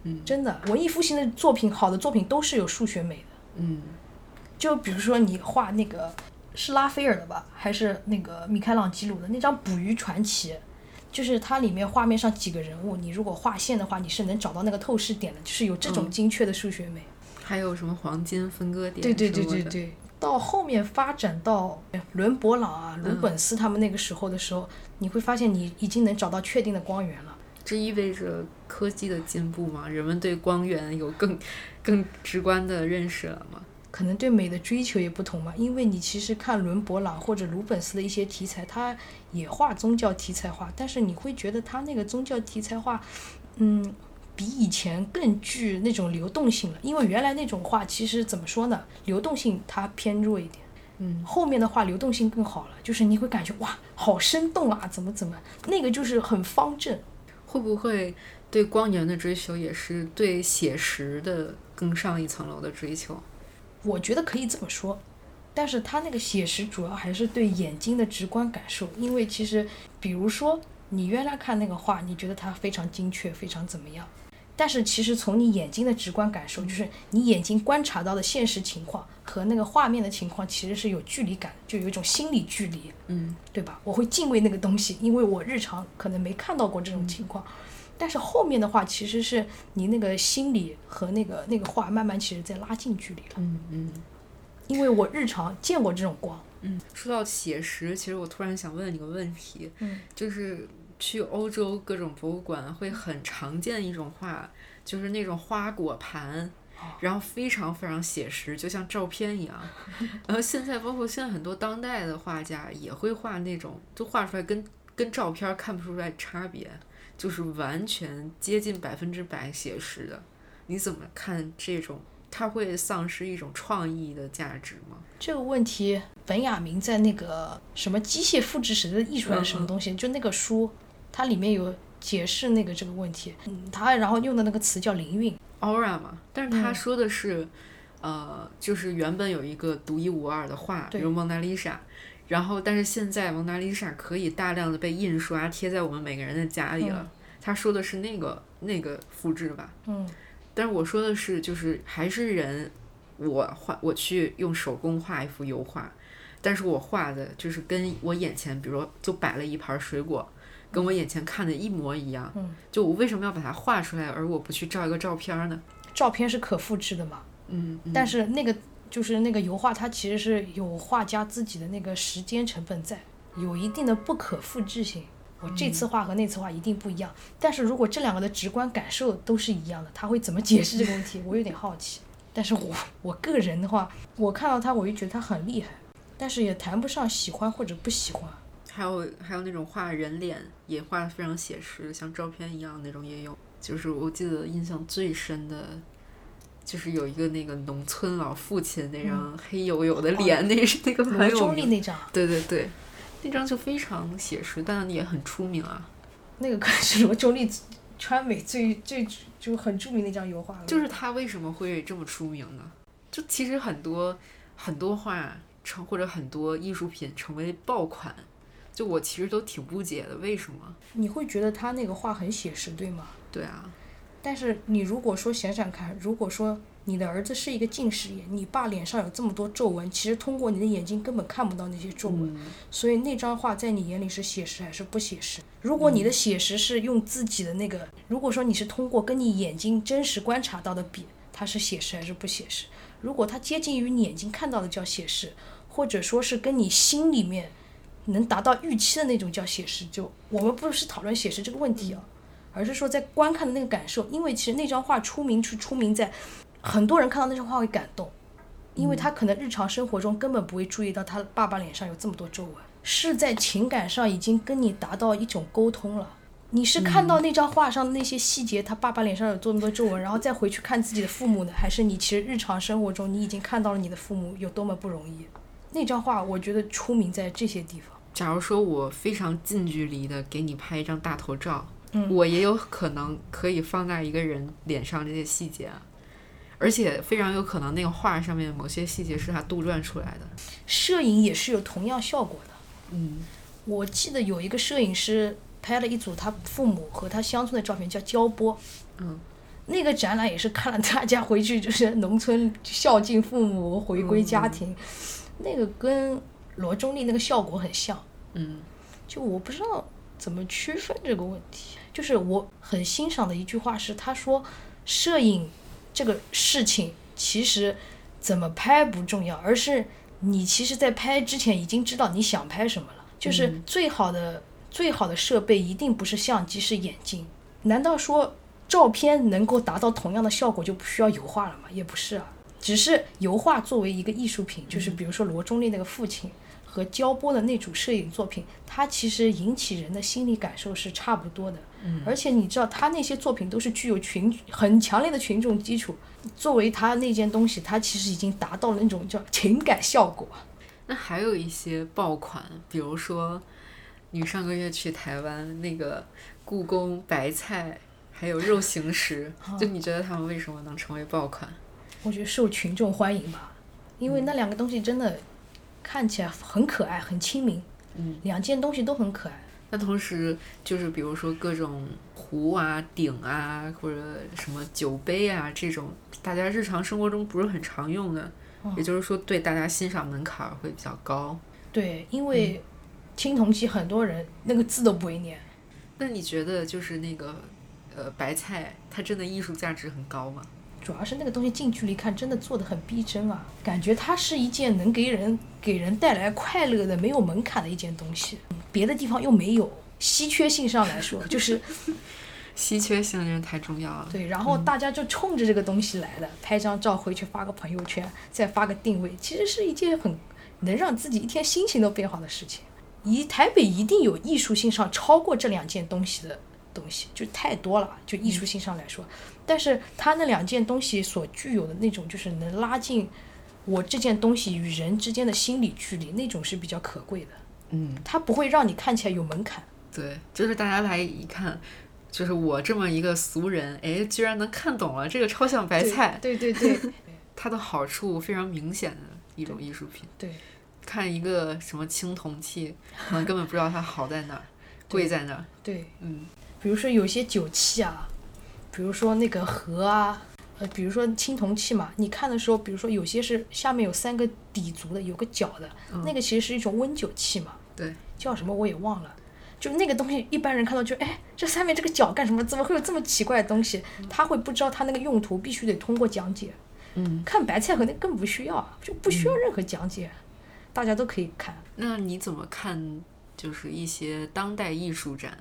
嗯，真的，文艺复兴的作品，好的作品都是有数学美的。嗯，就比如说你画那个是拉斐尔的吧，还是那个米开朗基罗的那张《捕鱼传奇》，就是它里面画面上几个人物，你如果画线的话，你是能找到那个透视点的，就是有这种精确的数学美。还有什么黄金分割点？对对对对对。到后面发展到伦勃朗啊、鲁本斯他们那个时候的时候，你会发现你已经能找到确定的光源了。这意味着科技的进步吗？人们对光源有更更直观的认识了吗？可能对美的追求也不同嘛。因为你其实看伦勃朗或者鲁本斯的一些题材，他也画宗教题材画，但是你会觉得他那个宗教题材画，嗯。比以前更具那种流动性了，因为原来那种画其实怎么说呢？流动性它偏弱一点。嗯，后面的话流动性更好了，就是你会感觉哇，好生动啊，怎么怎么，那个就是很方正。会不会对光源的追求也是对写实的更上一层楼的追求？我觉得可以这么说，但是他那个写实主要还是对眼睛的直观感受，因为其实比如说你原来看那个画，你觉得它非常精确，非常怎么样？但是其实从你眼睛的直观感受，就是你眼睛观察到的现实情况和那个画面的情况，其实是有距离感，就有一种心理距离，嗯，对吧？我会敬畏那个东西，因为我日常可能没看到过这种情况。但是后面的话，其实是你那个心理和那个那个画慢慢其实在拉近距离了，嗯嗯。因为我日常见过这种光，嗯。说到写实，其实我突然想问你个问题，嗯，就是。去欧洲各种博物馆会很常见一种画，就是那种花果盘，然后非常非常写实，就像照片一样。然后现在包括现在很多当代的画家也会画那种，就画出来跟跟照片看不出来差别，就是完全接近百分之百写实的。你怎么看这种？它会丧失一种创意的价值吗？这个问题，本雅明在那个什么机械复制时的艺术还是什么东西，就那个书。它里面有解释那个这个问题，嗯，他然后用的那个词叫灵韵，aura 嘛，但是他说的是，呃，就是原本有一个独一无二的画，比如蒙娜丽莎，然后但是现在蒙娜丽莎可以大量的被印刷贴在我们每个人的家里了。他说的是那个那个复制吧，嗯，但是我说的是就是还是人，我画我去用手工画一幅油画，但是我画的就是跟我眼前，比如说就摆了一盘水果。跟我眼前看的一模一样，嗯就我为什么要把它画出来，而我不去照一个照片呢？照片是可复制的嘛？嗯，但是那个就是那个油画，它其实是有画家自己的那个时间成本在，有一定的不可复制性。我这次画和那次画一定不一样。但是如果这两个的直观感受都是一样的，他会怎么解释这个问题？我有点好奇。但是我我个人的话，我看到他，我就觉得他很厉害，但是也谈不上喜欢或者不喜欢。还有还有那种画人脸也画的非常写实，像照片一样那种也有。就是我记得印象最深的，就是有一个那个农村老父亲那张黑黝黝的脸，那是那个很有名。那张。对对对，那张就非常写实，但也很出名啊。那个可能是罗中立川美最最就很著名的一张油画了。就是他为什么会这么出名呢？就其实很多很多画成或者很多艺术品成为爆款，就我其实都挺不解的，为什么？你会觉得他那个画很写实，对吗？对啊，但是你如果说想想看，如果说你的儿子是一个近视眼，你爸脸上有这么多皱纹，其实通过你的眼睛根本看不到那些皱纹，嗯所以那张画在你眼里是写实还是不写实？如果你的写实是用自己的那个，如果说你是通过跟你眼睛真实观察到的比，它是写实还是不写实？如果它接近于你眼睛看到的叫写实，或者说是跟你心里面能达到预期的那种叫写实，就我们不是讨论写实这个问题啊，而是说在观看的那个感受，因为其实那张画出名是出名在很多人看到那张画会感动，因为他可能日常生活中根本不会注意到他爸爸脸上有这么多皱纹，是在情感上已经跟你达到一种沟通了。你是看到那张画上的那些细节，他爸爸脸上有这么多皱纹，然后再回去看自己的父母呢？还是你其实日常生活中你已经看到了你的父母有多么不容易？那张画我觉得出名在这些地方。假如说我非常近距离的给你拍一张大头照，嗯我也有可能可以放大一个人脸上这些细节啊，而且非常有可能那个画上面某些细节是他杜撰出来的。摄影也是有同样效果的。嗯我记得有一个摄影师拍了一组他父母和他乡村的照片，叫焦波。嗯，那个展览也是看了大家回去就是农村孝敬父母、回归家庭，那个跟罗中立那个效果很像。嗯就我不知道怎么区分这个问题。就是我很欣赏的一句话是，他说，摄影这个事情其实怎么拍不重要，而是你其实在拍之前已经知道你想拍什么了。就是最好的、最好的设备一定不是相机，是眼睛。难道说照片能够达到同样的效果就不需要油画了吗？也不是啊，只是油画作为一个艺术品，就是比如说罗中立那个父亲。和焦波的那组摄影作品，它其实引起人的心理感受是差不多的。嗯而且你知道，他那些作品都是具有群很强烈的群众基础。作为他那件东西，他其实已经达到了那种叫情感效果。那还有一些爆款，比如说你上个月去台湾那个故宫白菜，还有肉形石，就你觉得他们为什么能成为爆款？我觉得受群众欢迎吧，因为那两个东西真的看起来很可爱、很亲民。嗯，两件东西都很可爱。那同时就是比如说各种壶啊、鼎啊，或者什么酒杯啊这种，大家日常生活中不是很常用的，嗯也就是说对大家欣赏门槛儿会比较高。对，因为青铜器很多人那个字都不会念。那你觉得就是那个呃白菜，它真的艺术价值很高吗？主要是那个东西近距离看真的做的很逼真啊，感觉它是一件能给人给人带来快乐的、没有门槛的一件东西，别的地方又没有。稀缺性上来说，就是稀缺性真是太重要了。对，然后大家就冲着这个东西来的，拍张照回去发个朋友圈，再发个定位，其实是一件很能让自己一天心情都变好的事情。以台北一定有艺术性上超过这两件东西的东西，就太多了，就艺术性上来说。但是它那两件东西所具有的那种，就是能拉近我这件东西与人之间的心理距离，那种是比较可贵的。嗯，它不会让你看起来有门槛。对，就是大家来一看，就是我这么一个俗人，哎，居然能看懂了这个超像白菜，对对对对 它的好处非常明显的一种艺术品。对看一个什么青铜器，可能根本不知道它好在哪儿，贵在哪儿。对。嗯比如说有些酒器啊，比如说那个盒啊，呃，比如说青铜器嘛，你看的时候，比如说有些是下面有三个底足的，有个角的，那个其实是一种温酒器嘛，对，叫什么我也忘了。就那个东西，一般人看到就哎，这上面这个角干什么？怎么会有这么奇怪的东西？他会不知道它那个用途，必须得通过讲解。嗯，看白菜盒那更不需要，就不需要任何讲解，大家都可以看。那你怎么看？就是一些当代艺术展，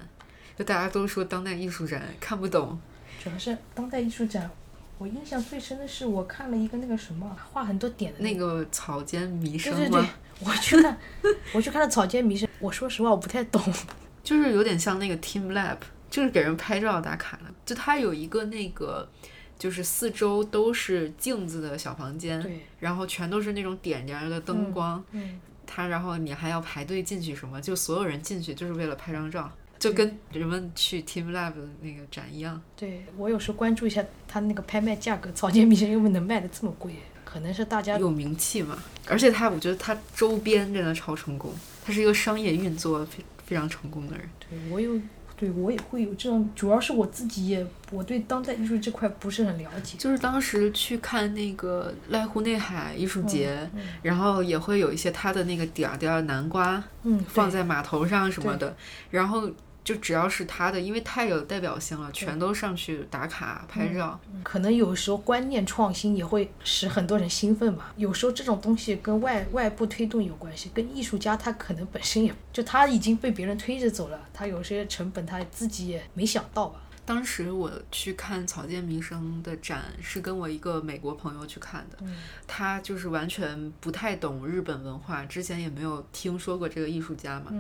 就大家都说当代艺术展看不懂，主要是当代艺术展，我印象最深的是我看了一个那个什么画很多点的那个草间弥生对对对吗？，我去看，我去看了《草间弥生》，我说实话我不太懂。就是有点像那个 Team Lab，就是给人拍照打卡的。就它有一个那个，就是四周都是镜子的小房间，对，然后全都是那种点着的灯光。嗯，它然后你还要排队进去什么，就所有人进去就是为了拍张照。就跟人们去 Team Lab 的那个展一样。对我有时候关注一下他那个拍卖价格，草间弥生为什么能卖的这么贵？可能是大家有名气嘛，而且他，我觉得他周边真的超成功，他是一个商业运作非非常成功的人。对我有，对我也会有这种，主要是我自己也我对当代艺术这块不是很了解。就是当时去看那个濑户内海艺术节，然后也会有一些他的那个点儿点儿南瓜，嗯，放在码头上什么的，然后。就只要是他的，因为太有代表性了，全都上去打卡拍照。可能有时候观念创新也会使很多人兴奋吧。有时候这种东西跟外外部推动有关系，跟艺术家他可能本身也就他已经被别人推着走了，他有些成本他自己也没想到吧。当时我去看草间弥生的展，是跟我一个美国朋友去看的，他就是完全不太懂日本文化，之前也没有听说过这个艺术家嘛，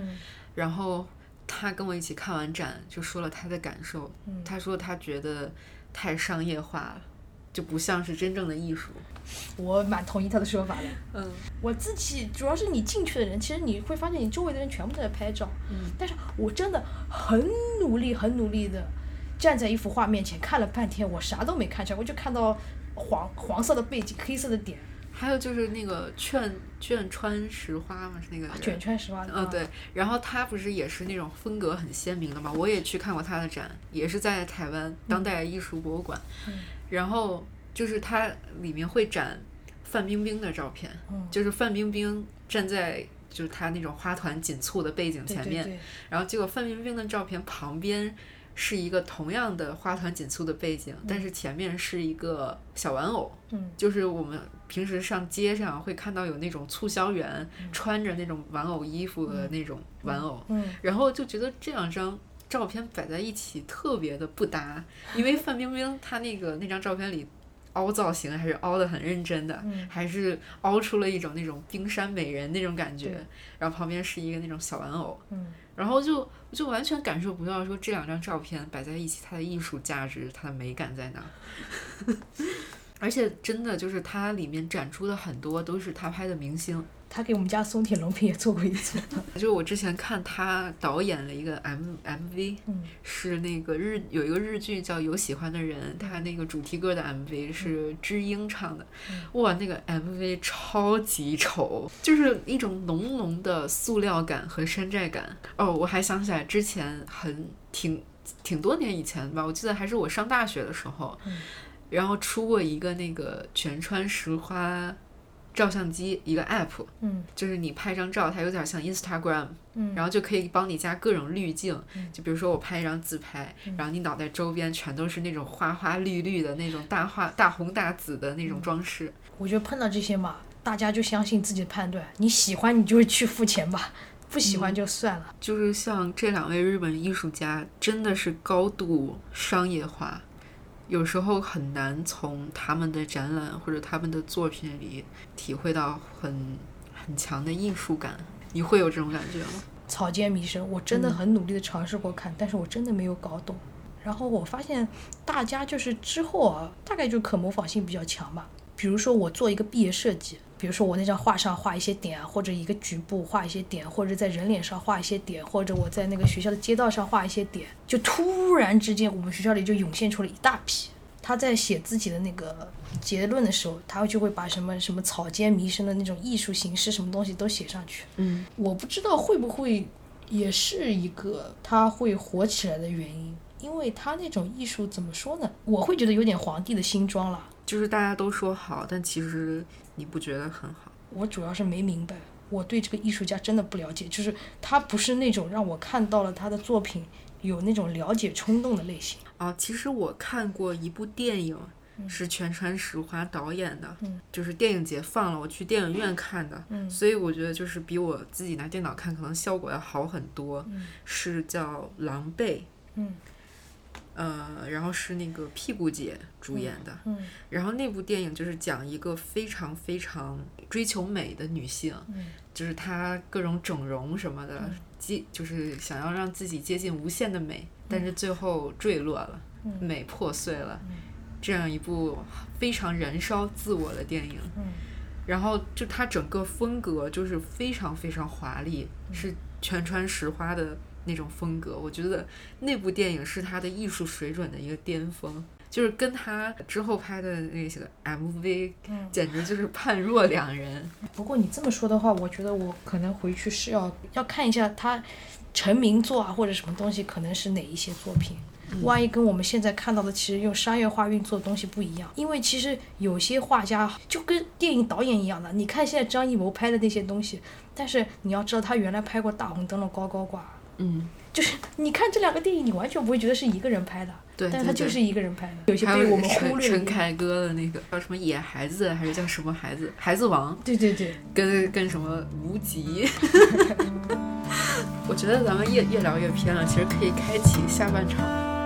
然后。他跟我一起看完展，就说了他的感受。他说他觉得太商业化了，就不像是真正的艺术。我蛮同意他的说法的。嗯，我自己主要是你进去的人，其实你会发现你周围的人全部都在拍照。嗯，但是我真的很努力、很努力的站在一幅画面前看了半天，我啥都没看出来，我就看到黄黄色的背景、黑色的点。还有就是那个卷卷川石花嘛，是那个卷川石花。嗯，对。然后他不是也是那种风格很鲜明的嘛？我也去看过他的展，也是在台湾当代艺术博物馆。嗯。然后就是他里面会展范冰冰的照片，就是范冰冰站在就是他那种花团锦簇的背景前面，然后结果范冰冰的照片旁边。是一个同样的花团锦簇的背景，但是前面是一个小玩偶，嗯，就是我们平时上街上会看到有那种促销员穿着那种玩偶衣服的那种玩偶，嗯，然后就觉得这两张照片摆在一起特别的不搭，因为范冰冰她那个那张照片里凹造型还是凹的很认真的，还是凹出了一种那种冰山美人那种感觉，然后旁边是一个那种小玩偶，嗯。然后就就完全感受不到说这两张照片摆在一起它的艺术价值它的美感在哪，而且真的就是它里面展出的很多都是他拍的明星。他给我们家松田龙平也做过一次，就我之前看他导演了一个 M M V，是那个日有一个日剧叫《有喜欢的人》，他那个主题歌的 M V 是知音唱的，哇，那个 M V 超级丑，就是一种浓浓的塑料感和山寨感。哦，我还想起来之前很挺挺多年以前吧，我记得还是我上大学的时候，然后出过一个那个全川石花。照相机一个 app，嗯，就是你拍张照，它有点像 Instagram，嗯，然后就可以帮你加各种滤镜，就比如说我拍一张自拍，然后你脑袋周边全都是那种花花绿绿的那种大花大红大紫的那种装饰。我觉得碰到这些嘛，大家就相信自己的判断，你喜欢你就去付钱吧，不喜欢就算了。就是像这两位日本艺术家，真的是高度商业化。有时候很难从他们的展览或者他们的作品里体会到很很强的艺术感。你会有这种感觉吗？草间弥生，我真的很努力的尝试过看，但是我真的没有搞懂。然后我发现大家就是之后啊，大概就可模仿性比较强吧。比如说我做一个毕业设计。比如说我那张画上画一些点，或者一个局部画一些点，或者在人脸上画一些点，或者我在那个学校的街道上画一些点，就突然之间我们学校里就涌现出了一大批。他在写自己的那个结论的时候，他就会把什么什么草间弥生的那种艺术形式什么东西都写上去。嗯，我不知道会不会也是一个他会火起来的原因，因为他那种艺术怎么说呢？我会觉得有点皇帝的新装了。就是大家都说好，但其实你不觉得很好。我主要是没明白，我对这个艺术家真的不了解。就是他不是那种让我看到了他的作品有那种了解冲动的类型。啊，其实我看过一部电影，是全川石华导演的，就是电影节放了，我去电影院看的。所以我觉得就是比我自己拿电脑看可能效果要好很多。是叫《狼狈》。嗯。呃，然后是那个屁股姐主演的，嗯，然后那部电影就是讲一个非常非常追求美的女性，嗯，就是她各种整容什么的，接就是想要让自己接近无限的美，但是最后坠落了，美破碎了，这样一部非常燃烧自我的电影，嗯，然后就它整个风格就是非常非常华丽，是全川石花的那种风格，我觉得那部电影是他的艺术水准的一个巅峰，就是跟他之后拍的那些 MV，嗯简直就是判若两人。不过你这么说的话，我觉得我可能回去是要要看一下他成名作啊，或者什么东西，可能是哪一些作品。万一跟我们现在看到的其实用商业化运作的东西不一样，因为其实有些画家就跟电影导演一样的，你看现在张艺谋拍的那些东西，但是你要知道他原来拍过《大红灯笼高高挂》，嗯，就是你看这两个电影，你完全不会觉得是一个人拍的，对但是他就是一个人拍的，有些还有被我们忽略。陈凯歌的那个叫什么野孩子，还是叫什么孩子？孩子王，对对对，跟跟什么无极。我觉得咱们越越聊越偏了，其实可以开启下半场。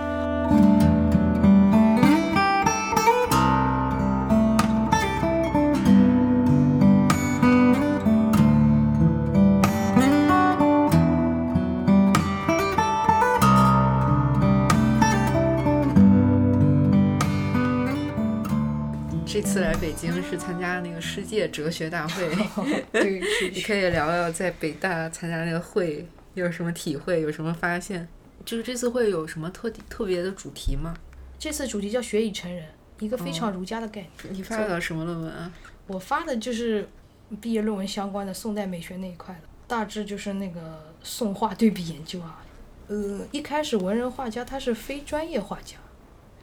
次来北京是参加那个世界哲学大会，对，是 你可以聊聊在北大参加那个会有什么体会，有什么发现？就是这次会有什么特特别的主题吗？这次主题叫“学以成人”，一个非常哦儒家的概念。你发表什么论文啊？我发的就是毕业论文相关的宋代美学那一块的，大致就是那个宋画对比研究啊。呃，一开始文人画家他是非专业画家，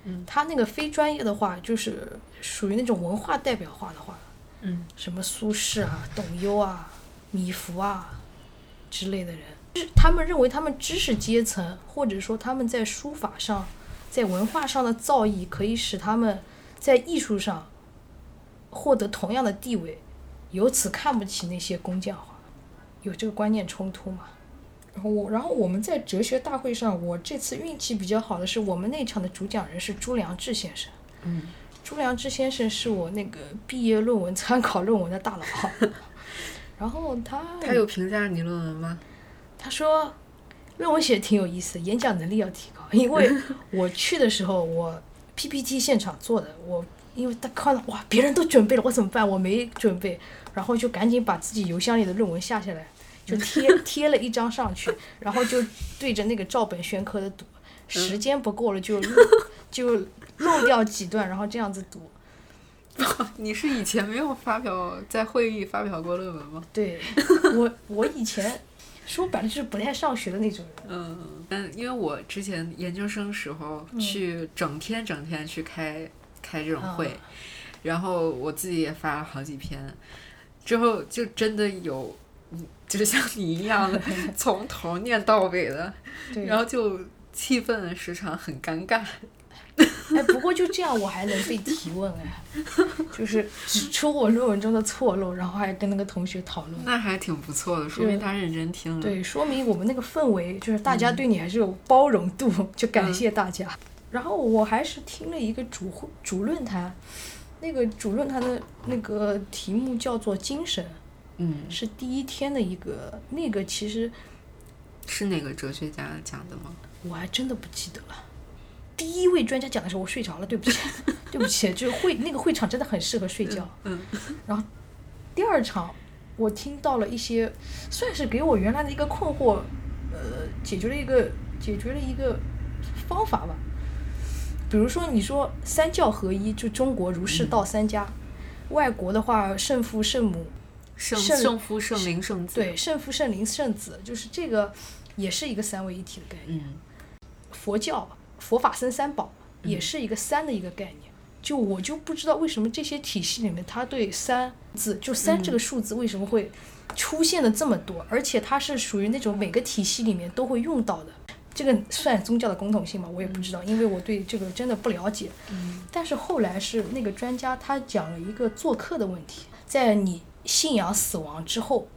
嗯，他那个非专业的话就是属于那种文化代表画的话，嗯，什么苏轼啊、董优啊、米芾啊之类的人，就是他们认为他们知识阶层或者说他们在书法上、在文化上的造诣，可以使他们在艺术上获得同样的地位，由此看不起那些工匠画，有这个观念冲突嘛？然后我，然后我们在哲学大会上，我这次运气比较好的是，我们那场的主讲人是朱良志先生。嗯，朱良志先生是我那个毕业论文参考论文的大佬。然后他他有评价你论文吗？他说，论文写的挺有意思，演讲能力要提高。因为 我去的时候，我 PPT 现场做的，我因为他看到哇，别人都准备了，我怎么办？我没准备，然后就赶紧把自己邮箱里的论文下下来，就贴贴了一张上去，然后就对着那个照本宣科的读，时间不够了就漏 就漏掉几段，然后这样子读。你是以前没有发表在会议发表过论文吗？对我，我以前说白了就是不太上学的那种人。嗯嗯，因为我之前研究生时候去整天整天去开开这种会，啊然后我自己也发了好几篇，之后就真的有，嗯就是像你一样的 从头念到尾的，然后就气氛时常很尴尬。哎，不过就这样我还能被提问哎，就是指出我论文中的错漏，然后还跟那个同学讨论。那还挺不错的，说明他认真听了。对，说明我们那个氛围就是大家对你还是有包容度，就感谢大家。然后我还是听了一个主会主论坛，那个主论坛的那个题目叫做“精神嗯”，，是第一天的一个那个，其实是哪个哲学家讲的吗？我还真的不记得了。第一位专家讲的时候我睡着了，对不起，对不起，就是会那个会场真的很适合睡觉。嗯然后第二场我听到了一些，算是给我原来的一个困惑，呃，解决了一个解决了一个方法吧。比如说，你说三教合一，就中国儒释道三家，外国的话圣父圣母，圣圣圣父、圣灵、圣子。对，圣父圣灵圣子，就是这个也是一个三位一体的概念。嗯佛教佛法僧三宝也是一个三的一个概念。就我就不知道为什么这些体系里面，它对三字就三这个数字为什么会出现的这么多，而且它是属于那种每个体系里面都会用到的。这个算宗教的共同性吗？我也不知道，因为我对这个真的不了解。嗯但是后来是那个专家他讲了一个做客的问题，在你信仰死亡之后，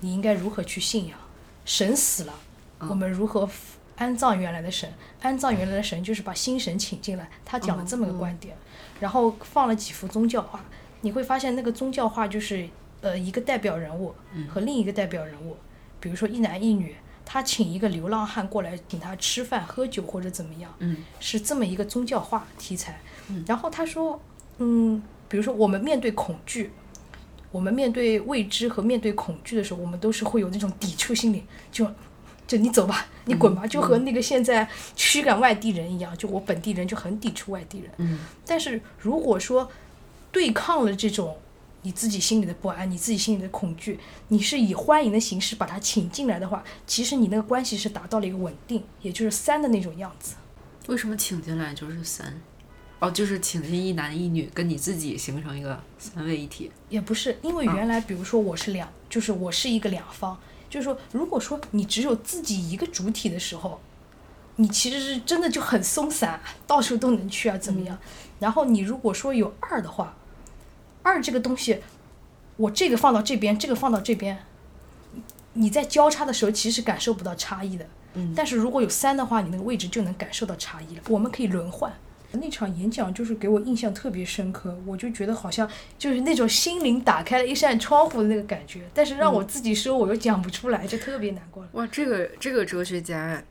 你应该如何去信仰？神死了，我们如何安葬原来的神？安葬原来的神就是把新神请进来。他讲了这么个观点，然后放了几幅宗教画，你会发现那个宗教画就是呃一个代表人物和另一个代表人物，比如说一男一女。他请一个流浪汉过来，请他吃饭、喝酒或者怎么样，嗯是这么一个宗教画题材。然后他说，嗯，比如说我们面对恐惧，我们面对未知和面对恐惧的时候，我们都是会有那种抵触心理，就就你走吧，你滚吧，就和那个现在驱赶外地人一样，就我本地人就很抵触外地人。嗯但是如果说对抗了这种你自己心里的不安，你自己心里的恐惧，你是以欢迎的形式把它请进来的话，其实你那个关系是达到了一个稳定，也就是三的那种样子。为什么请进来就是三？哦，就是请进一男一女，跟你自己形成一个三位一体。也不是，因为原来比如说我是两，就是我是一个两方，就是说，如果说你只有自己一个主体的时候，你其实是真的就很松散，到处都能去啊，怎么样？然后你如果说有二的话，二这个东西，我这个放到这边，这个放到这边，你在交叉的时候其实感受不到差异的。嗯但是如果有三的话，你那个位置就能感受到差异了。我们可以轮换。那场演讲就是给我印象特别深刻，我就觉得好像就是那种心灵打开了一扇窗户的那个感觉，但是让我自己说我又讲不出来，就特别难过了。哇，这个这个哲学家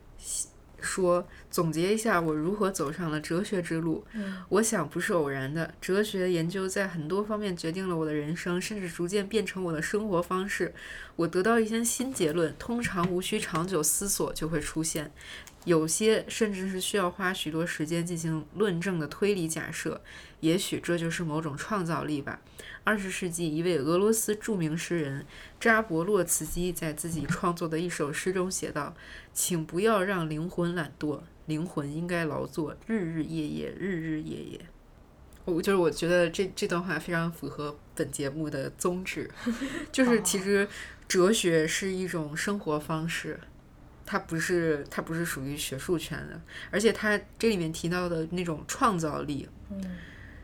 说，总结一下我如何走上了哲学之路。嗯我想不是偶然的，哲学研究在很多方面决定了我的人生，甚至逐渐变成我的生活方式。我得到一些新结论，通常无需长久思索就会出现。有些甚至是需要花许多时间进行论证的推理假设，也许这就是某种创造力吧。二十世纪一位俄罗斯著名诗人扎伯洛茨基在自己创作的一首诗中写道：“请不要让灵魂懒惰，灵魂应该劳作，日日夜夜，日日夜夜。”我就是我觉得这这段话非常符合本节目的宗旨，就是其实哲学是一种生活方式，它不是它不是属于学术圈的，而且它这里面提到的那种创造力，嗯，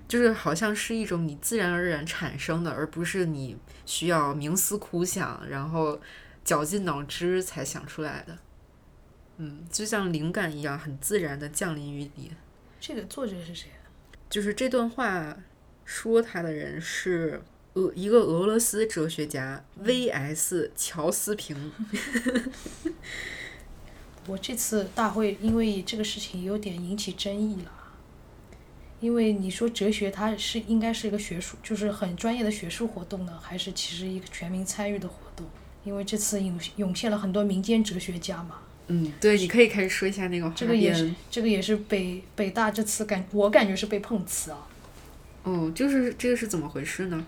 就是好像是一种你自然而然产生的，而不是你需要冥思苦想，然后绞尽脑汁才想出来的。嗯，就像灵感一样，很自然的降临于你。这个作者是谁啊？就是这段话说他的人是俄一个俄罗斯哲学家 V.S. 乔斯平。我这次大会因为这个事情有点引起争议了，因为你说哲学它是应该是一个学术，就是很专业的学术活动呢，还是其实一个全民参与的活动？因为这次涌涌现了很多民间哲学家嘛，嗯，对，你可以开始说一下那个花这个也是。这个也是北北大这次感我感觉是被碰瓷啊，哦，就是这个是怎么回事呢？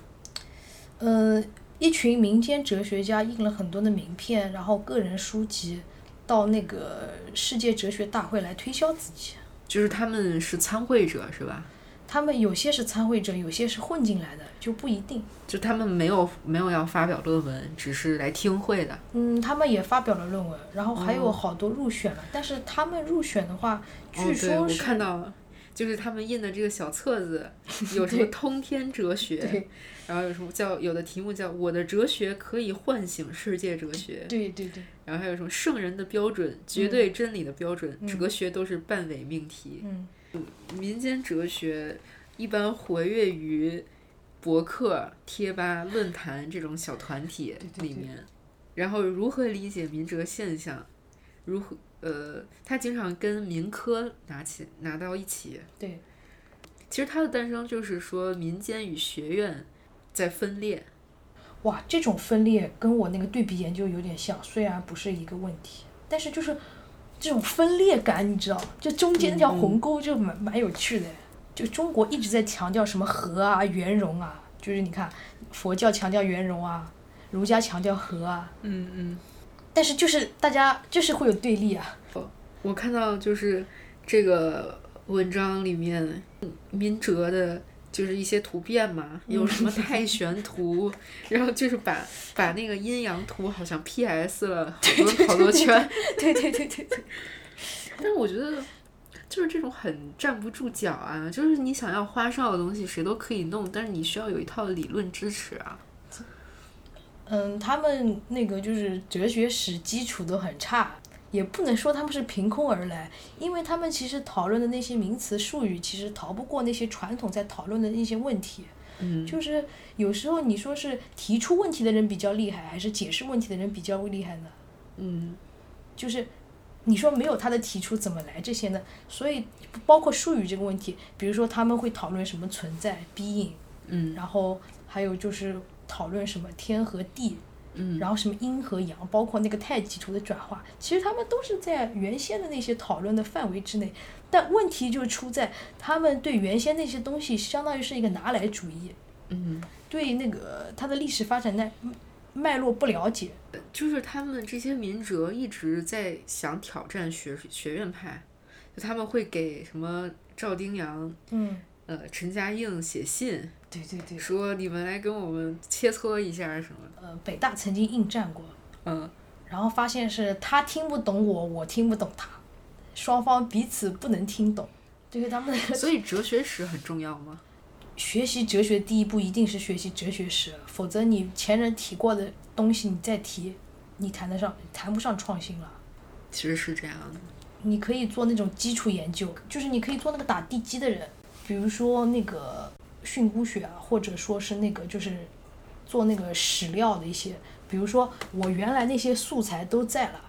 呃，一群民间哲学家印了很多的名片，然后个人书籍，到那个世界哲学大会来推销自己。就是他们是参会者是吧？他们有些是参会者，有些是混进来的，就不一定。就他们没有没有要发表论文，只是来听会的。嗯，他们也发表了论文，然后还有哦好多入选了，但是他们入选的话，据说是、看到了，就是他们印的这个小册子，有什么 通天哲学，对然后有什么叫有的题目叫我的哲学可以唤醒世界哲学，对对对，然后还有什么圣人的标准、绝对真理的标准，嗯哲学都是半伪命题。嗯民间哲学一般活跃于博客、贴吧、论坛这种小团体对对对里面。然后如何理解民哲现象？如何呃，他经常跟民科拿起拿到一起。对，其实他的诞生就是说民间与学院在分裂。哇，这种分裂跟我那个对比研究有点像，虽然不是一个问题，但是就是这种分裂感，你知道，就中间那条鸿沟就蛮蛮有趣的。就中国一直在强调什么和啊、圆融啊，就是你看佛教强调圆融啊，儒家强调和啊，嗯嗯。但是就是大家就是会有对立啊。我看到就是这个文章里面明哲的，就是一些图片嘛，有什么太玄图，然后就是把把那个阴阳图好像 PS 了 好多好多圈，对对对对对，但是我觉得。就是这种很站不住脚啊！就是你想要花哨的东西，谁都可以弄，但是你需要有一套理论支持啊。嗯，他们那个就是哲学史基础都很差，也不能说他们是凭空而来，因为他们其实讨论的那些名词术语，其实逃不过那些传统在讨论的那些问题。嗯，就是有时候你说是提出问题的人比较厉害，还是解释问题的人比较厉害呢？嗯，就是你说没有他的提出怎么来这些呢？所以包括术语这个问题，比如说他们会讨论什么存在 being，嗯然后还有就是讨论什么天和地，嗯，然后什么阴和阳，包括那个太极图的转化，其实他们都是在原先的那些讨论的范围之内。但问题就出在他们对原先那些东西，相当于是一个拿来主义，嗯，对那个它的历史发展脉脉络不了解。就是他们这些民哲一直在想挑战学学院派，就他们会给什么赵丁阳、嗯，呃陈嘉映写信，对对对，说你们来跟我们切磋一下什么的。呃，北大曾经应战过，嗯，然后发现是他听不懂我，我听不懂他，双方彼此不能听懂。对于他们所以哲学史很重要吗？学习哲学第一步一定是学习哲学史，否则你前人提过的东西你再提，你谈得上谈不上创新了。其实是这样的。你可以做那种基础研究，就是你可以做那个打地基的人，比如说那个训诂学啊，或者说是那个就是做那个史料的一些，比如说我原来那些素材都在了，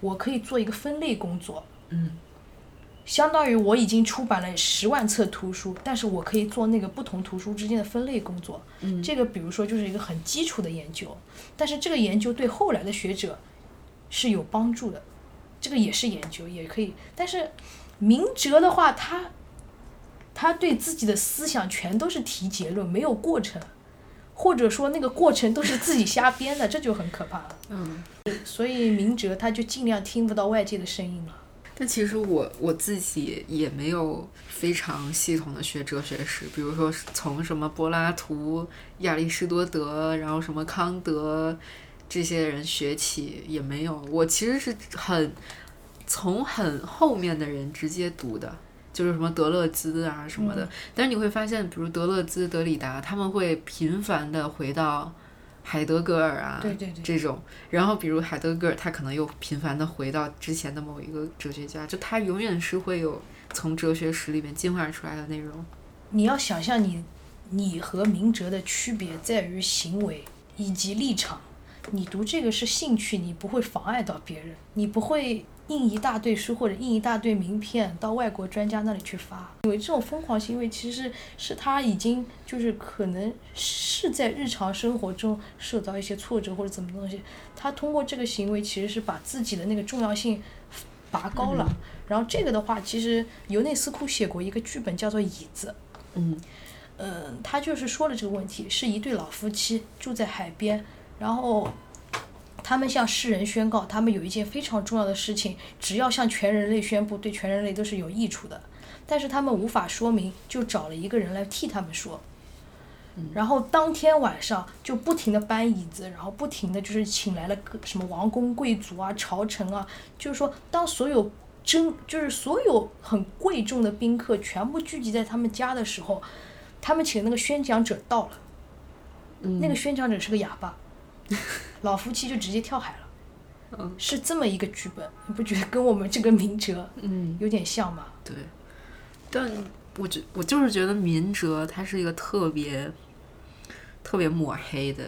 我可以做一个分类工作，嗯，相当于我已经出版了十万册图书，但是我可以做那个不同图书之间的分类工作。嗯这个比如说就是一个很基础的研究，但是这个研究对后来的学者是有帮助的，这个也是研究，也可以。但是明哲的话，他他对自己的思想全都是提结论，没有过程，或者说那个过程都是自己瞎编的，这就很可怕了。嗯，所以明哲他就尽量听不到外界的声音了。但其实我我自己也没有非常系统的学哲学史，比如说从什么柏拉图、亚里士多德，然后什么康德这些人学起也没有。我其实是很从很后面的人直接读的，就是什么德勒兹啊什么的。嗯但是你会发现，比如德勒兹、德里达，他们会频繁的回到海德格尔啊，对对对这种。然后比如海德格尔，他可能又频繁的回到之前的某一个哲学家，就他永远是会有从哲学史里面进化出来的内容。你要想象你，你和明哲的区别在于行为以及立场。你读这个是兴趣，你不会妨碍到别人，你不会印一大堆书或者印一大堆名片到外国专家那里去发。因为这种疯狂行为其实是他已经就是可能是在日常生活中受到一些挫折或者怎么东西，他通过这个行为其实是把自己的那个重要性拔高了。然后这个的话，其实尤内斯库写过一个剧本叫做《椅子》。嗯嗯，他就是说了这个问题，是一对老夫妻住在海边，然后他们向世人宣告，他们有一件非常重要的事情，只要向全人类宣布，对全人类都是有益处的。但是他们无法说明，就找了一个人来替他们说。然后当天晚上就不停的搬椅子，然后不停的就是请来了各什么王公贵族啊、朝臣啊，就是说当所有真就是所有很贵重的宾客全部聚集在他们家的时候，他们请的那个宣讲者到了，嗯，那个宣讲者是个哑巴，老夫妻就直接跳海了。嗯是这么一个剧本，你不觉得跟我们这个明哲嗯有点像吗？对，但我觉我就是觉得民哲他是一个特别特别抹黑的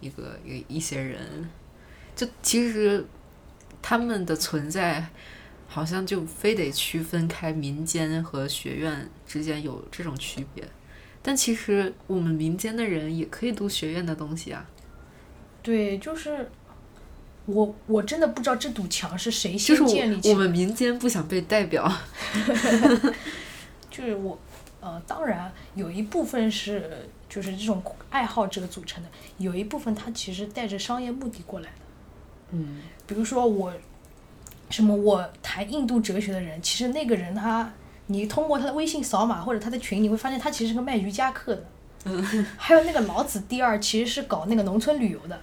一个一一些人，就其实他们的存在好像就非得区分开民间和学院之间有这种区别，但其实我们民间的人也可以读学院的东西啊，对，就是我我真的不知道这堵墙是谁先建立起来的。我我们民间不想被代表，就是我，呃，当然有一部分是就是这种爱好者组成的，有一部分他其实带着商业目的过来的。嗯比如说我，什么我谈印度哲学的人，其实那个人他，你通过他的微信扫码或者他的群，你会发现他其实是个卖瑜伽课的。还有那个老子第二其实是搞那个农村旅游的，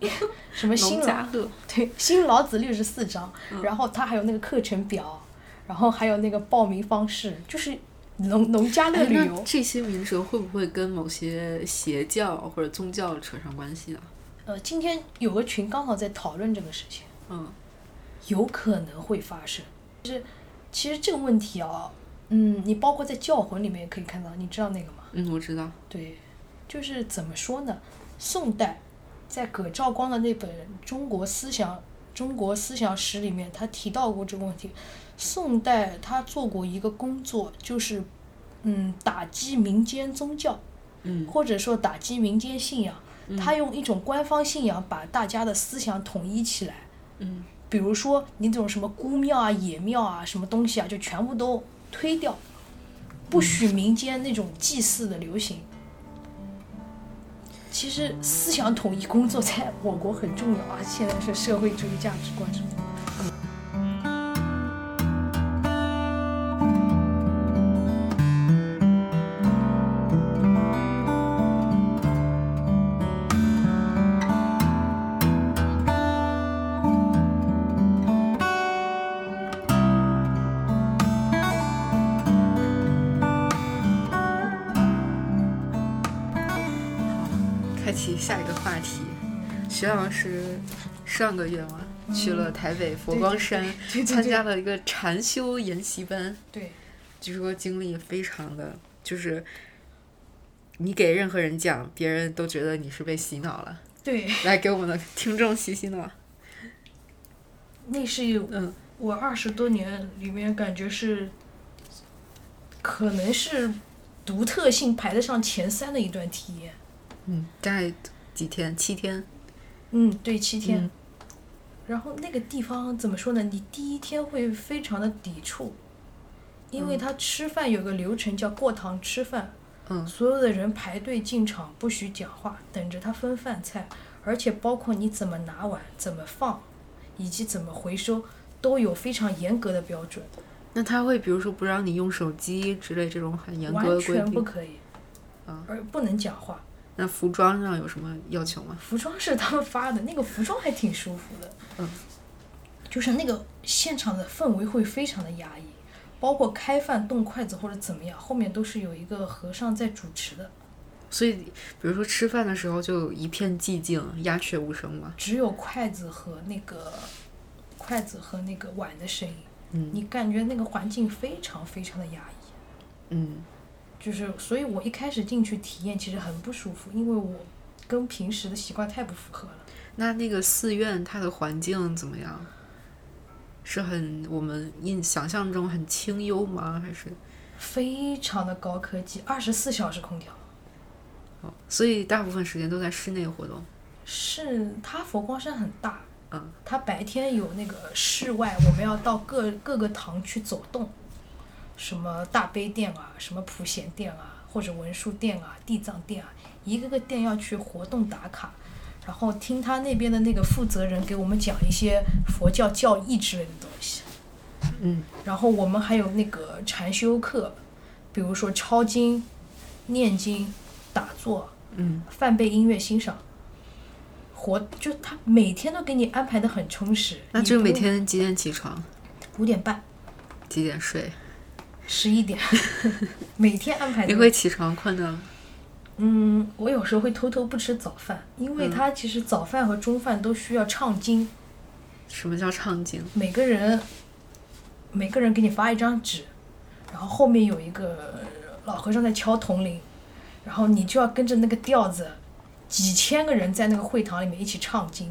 什么新老农，对新老子六十四章，然后他还有那个课程表，然后还有那个报名方式，就是农农家乐哎，旅游。那这些民哲会不会跟某些邪教或者宗教扯上关系啊？呃，今天有个群刚好在讨论这个事情。嗯有可能会发生。就是其实这个问题啊，嗯，你包括在教魂里面也可以看到，你知道那个吗？嗯，我知道。对，就是怎么说呢？宋代在葛兆光的那本《中国思想中国思想史》里面，他提到过这个问题。宋代他做过一个工作，就是嗯，打击民间宗教，嗯或者说打击民间信仰。他用一种官方信仰把大家的思想统一起来。嗯比如说你这种什么孤庙啊、野庙啊、什么东西啊，就全部都推掉，不许民间那种祭祀的流行。其实思想统一工作在我国很重要啊，现在是社会主义价值观什么徐老师上个月嘛去了台北佛光山，参加了一个禅修研习班，对，据说经历非常的，就是你给任何人讲，别人都觉得你是被洗脑了。对，来给我们的听众洗洗脑。那是有嗯我二十多年里面感觉是，可能是独特性排得上前三的一段体验。嗯，大概几天？七天。嗯，对，七天。嗯然后那个地方怎么说呢？你第一天会非常的抵触，因为他吃饭有个流程叫过堂吃饭，嗯所有的人排队进场，不许讲话，等着他分饭菜，而且包括你怎么拿碗、怎么放，以及怎么回收，都有非常严格的标准，那他会比如说不让你用手机之类这种很严格完的规定。全不可以，啊而不能讲话。那服装上有什么要求吗？服装是他们发的，那个服装还挺舒服的。嗯。就是那个现场的氛围会非常的压抑，包括开饭、动筷子或者怎么样，后面都是有一个和尚在主持的，所以，比如说吃饭的时候就一片寂静，鸦雀无声嘛。只有筷子和那个筷子和那个碗的声音，嗯你感觉那个环境非常非常的压抑。嗯就是，所以我一开始进去体验其实很不舒服，因为我跟平时的习惯太不符合了。那那个寺院它的环境怎么样？是很我们印想象中很清幽吗？还是非常的高科技，二十四小时空调。哦？所以大部分时间都在室内活动。是它佛光山很大，嗯它白天有那个室外，我们要到各各个堂去走动，什么大悲殿啊，什么普贤殿啊，或者文殊殿啊、地藏殿啊，一个个殿要去活动打卡，然后听他那边的那个负责人给我们讲一些佛教教义之类的东西。嗯然后我们还有那个禅修课，比如说抄经、念经、打坐、嗯梵呗音乐欣赏，活就他每天都给你安排的很充实。那就每天几点起床？五点半、几点睡？十一点，每天安排的。你会起床困的？嗯，我有时候会偷偷不吃早饭，因为嗯他其实早饭和中饭都需要唱经，什么叫唱经？每个人每个人给你发一张纸，然后后面有一个老和尚在敲铜铃，然后你就要跟着那个调子，几千个人在那个会堂里面一起唱经，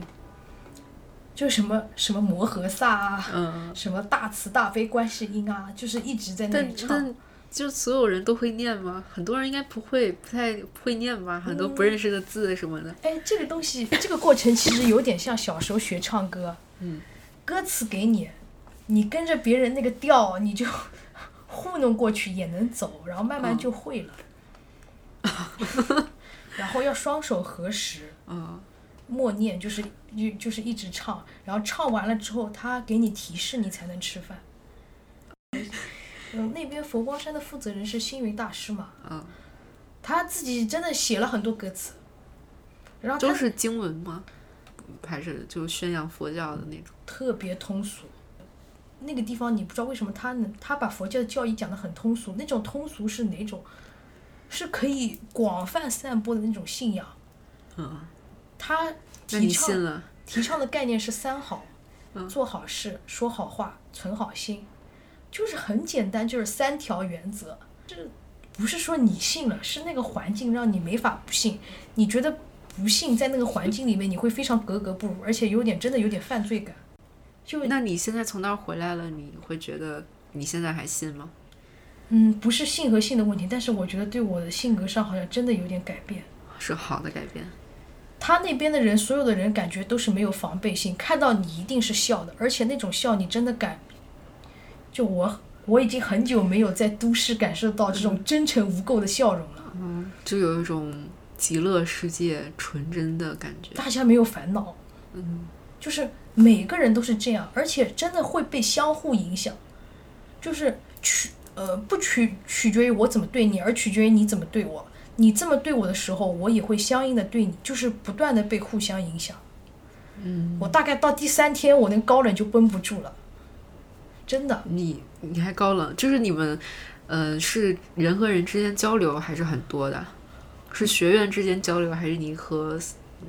就什么什么摩诃萨啊，嗯，什么大慈大悲观世音啊，就是一直在那里唱。但但就所有人都会念吗？很多人应该不会，不太会念吧？很多不认识的字什么的。哎，这个东西，这个过程其实有点像小时候学唱歌，嗯，歌词给你，你跟着别人那个调，你就糊弄过去也能走，然后慢慢就会了。然后要双手合十，哦，默念，就是就就是一直唱，然后唱完了之后，他给你提示，你才能吃饭。嗯，那边佛光山的负责人是星云大师嘛，嗯，他自己真的写了很多歌词，然后都是经文吗？还是就宣扬佛教的那种？特别通俗。那个地方你不知道为什么他能，他把佛教的教义讲得很通俗，那种通俗是哪种？是可以广泛散播的那种信仰。嗯，他提倡？提倡的概念是三好，嗯做好事、说好话、存好心，就是很简单，就是三条原则。这不是说你信了，是那个环境让你没法不信。你觉得不信，在那个环境里面你会非常格格不入，而且有点真的有点犯罪感。就那你现在从那儿回来了，你会觉得你现在还信吗？嗯，不是性和性的问题，但是我觉得对我的性格上好像真的有点改变。是好的改变。他那边的人，所有的人感觉都是没有防备心，看到你一定是笑的，而且那种笑你真的感，就我我已经很久没有在都市感受到这种真诚无垢的笑容了。嗯，就有一种极乐世界纯真的感觉。大家没有烦恼，嗯，就是每个人都是这样，而且真的会被相互影响，就是取呃不取取决于我怎么对你，而取决于你怎么对我。你这么对我的时候，我也会相应的对你，就是不断的被互相影响。嗯，我大概到第三天，我那高冷就绷不住了，真的。你你还高冷，就是你们，呃，是人和人之间交流还是很多的？是学院之间交流，还是你和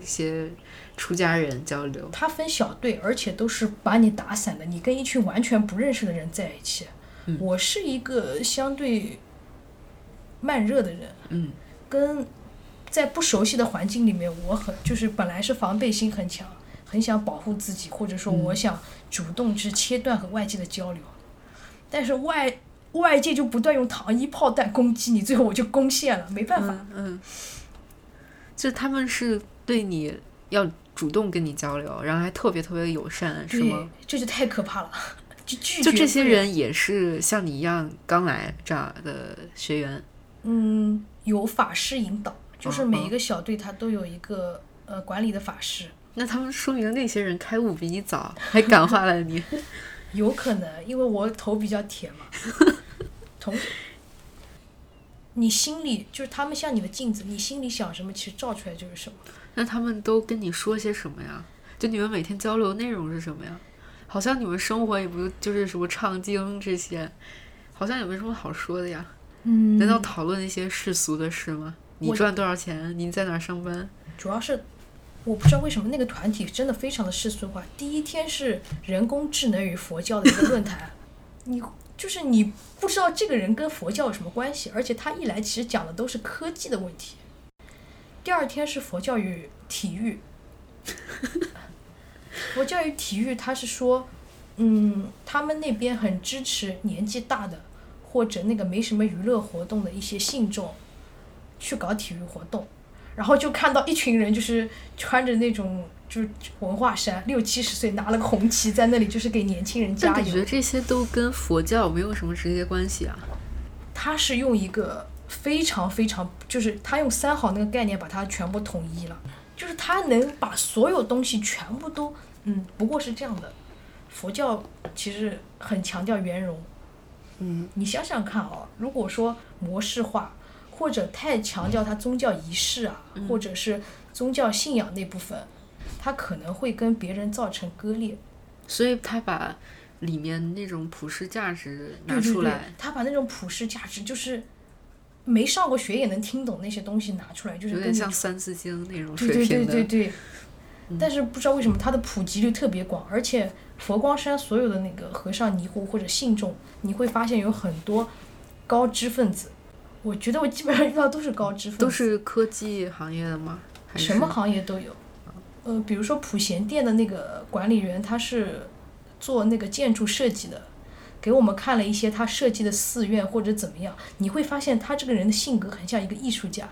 一些出家人交流？他分小队，而且都是把你打散的，你跟一群完全不认识的人在一起。嗯我是一个相对慢热的人，嗯跟在不熟悉的环境里面，我很就是本来是防备心很强，很想保护自己，或者说嗯我想主动去切断和外界的交流，但是外外界就不断用糖衣炮弹攻击你，最后我就攻陷了，没办法。嗯嗯，就他们是对你要主动跟你交流，然后还特别特别友善，是吗？，这就太可怕了，就 拒绝就这些人也是像你一样刚来这儿的学员，嗯，有法师引导，就是嗯每一个小队他都有一个呃管理的法师，那他们说明那些人开悟比你早，还感化了你。有可能因为我头比较铁嘛，同你心里就是他们像你的镜子，你心里想什么，其实照出来就是什么。那他们都跟你说些什么呀？就你们每天交流内容是什么呀？好像你们生活也不就是什么唱经这些，好像也没什么好说的呀。嗯难道讨论一些世俗的事吗？你赚多少钱？你在哪儿上班？主要是我不知道为什么那个团体真的非常的世俗化。第一天是人工智能与佛教的一个论坛，你就是你不知道这个人跟佛教有什么关系，而且他一来其实讲的都是科技的问题。第二天是佛教与体育，佛教与体育，他是说，嗯，他们那边很支持年纪大的或者那个没什么娱乐活动的一些信众去搞体育活动。然后就看到一群人，就是穿着那种就是文化衫，六七十岁拿了个红旗在那里，就是给年轻人加油但感觉。这些都跟佛教没有什么直接关系啊。他是用一个非常非常，就是他用三好那个概念把它全部统一了，就是他能把所有东西全部都，嗯，不过是这样的。佛教其实很强调圆融，嗯，你想想看哦，如果说模式化，或者太强调它宗教仪式啊，或者是宗教信仰那部分，它可能会跟别人造成割裂。所以他把里面那种普世价值拿对对对出来，，他把那种普世价值，就是没上过学也能听懂那些东西拿出来，就是有点像《三字经》那种对对水平的。对对对。嗯但是不知道为什么它的普及率特别广，而且佛光山所有的那个和尚尼姑或者信众，你会发现有很多高知分子。我觉得我基本上遇到都是高知分子，都是科技行业的吗？什么行业都有。呃，比如说普贤殿的那个管理员，他是做那个建筑设计的，给我们看了一些他设计的寺院或者怎么样，你会发现他这个人的性格很像一个艺术家，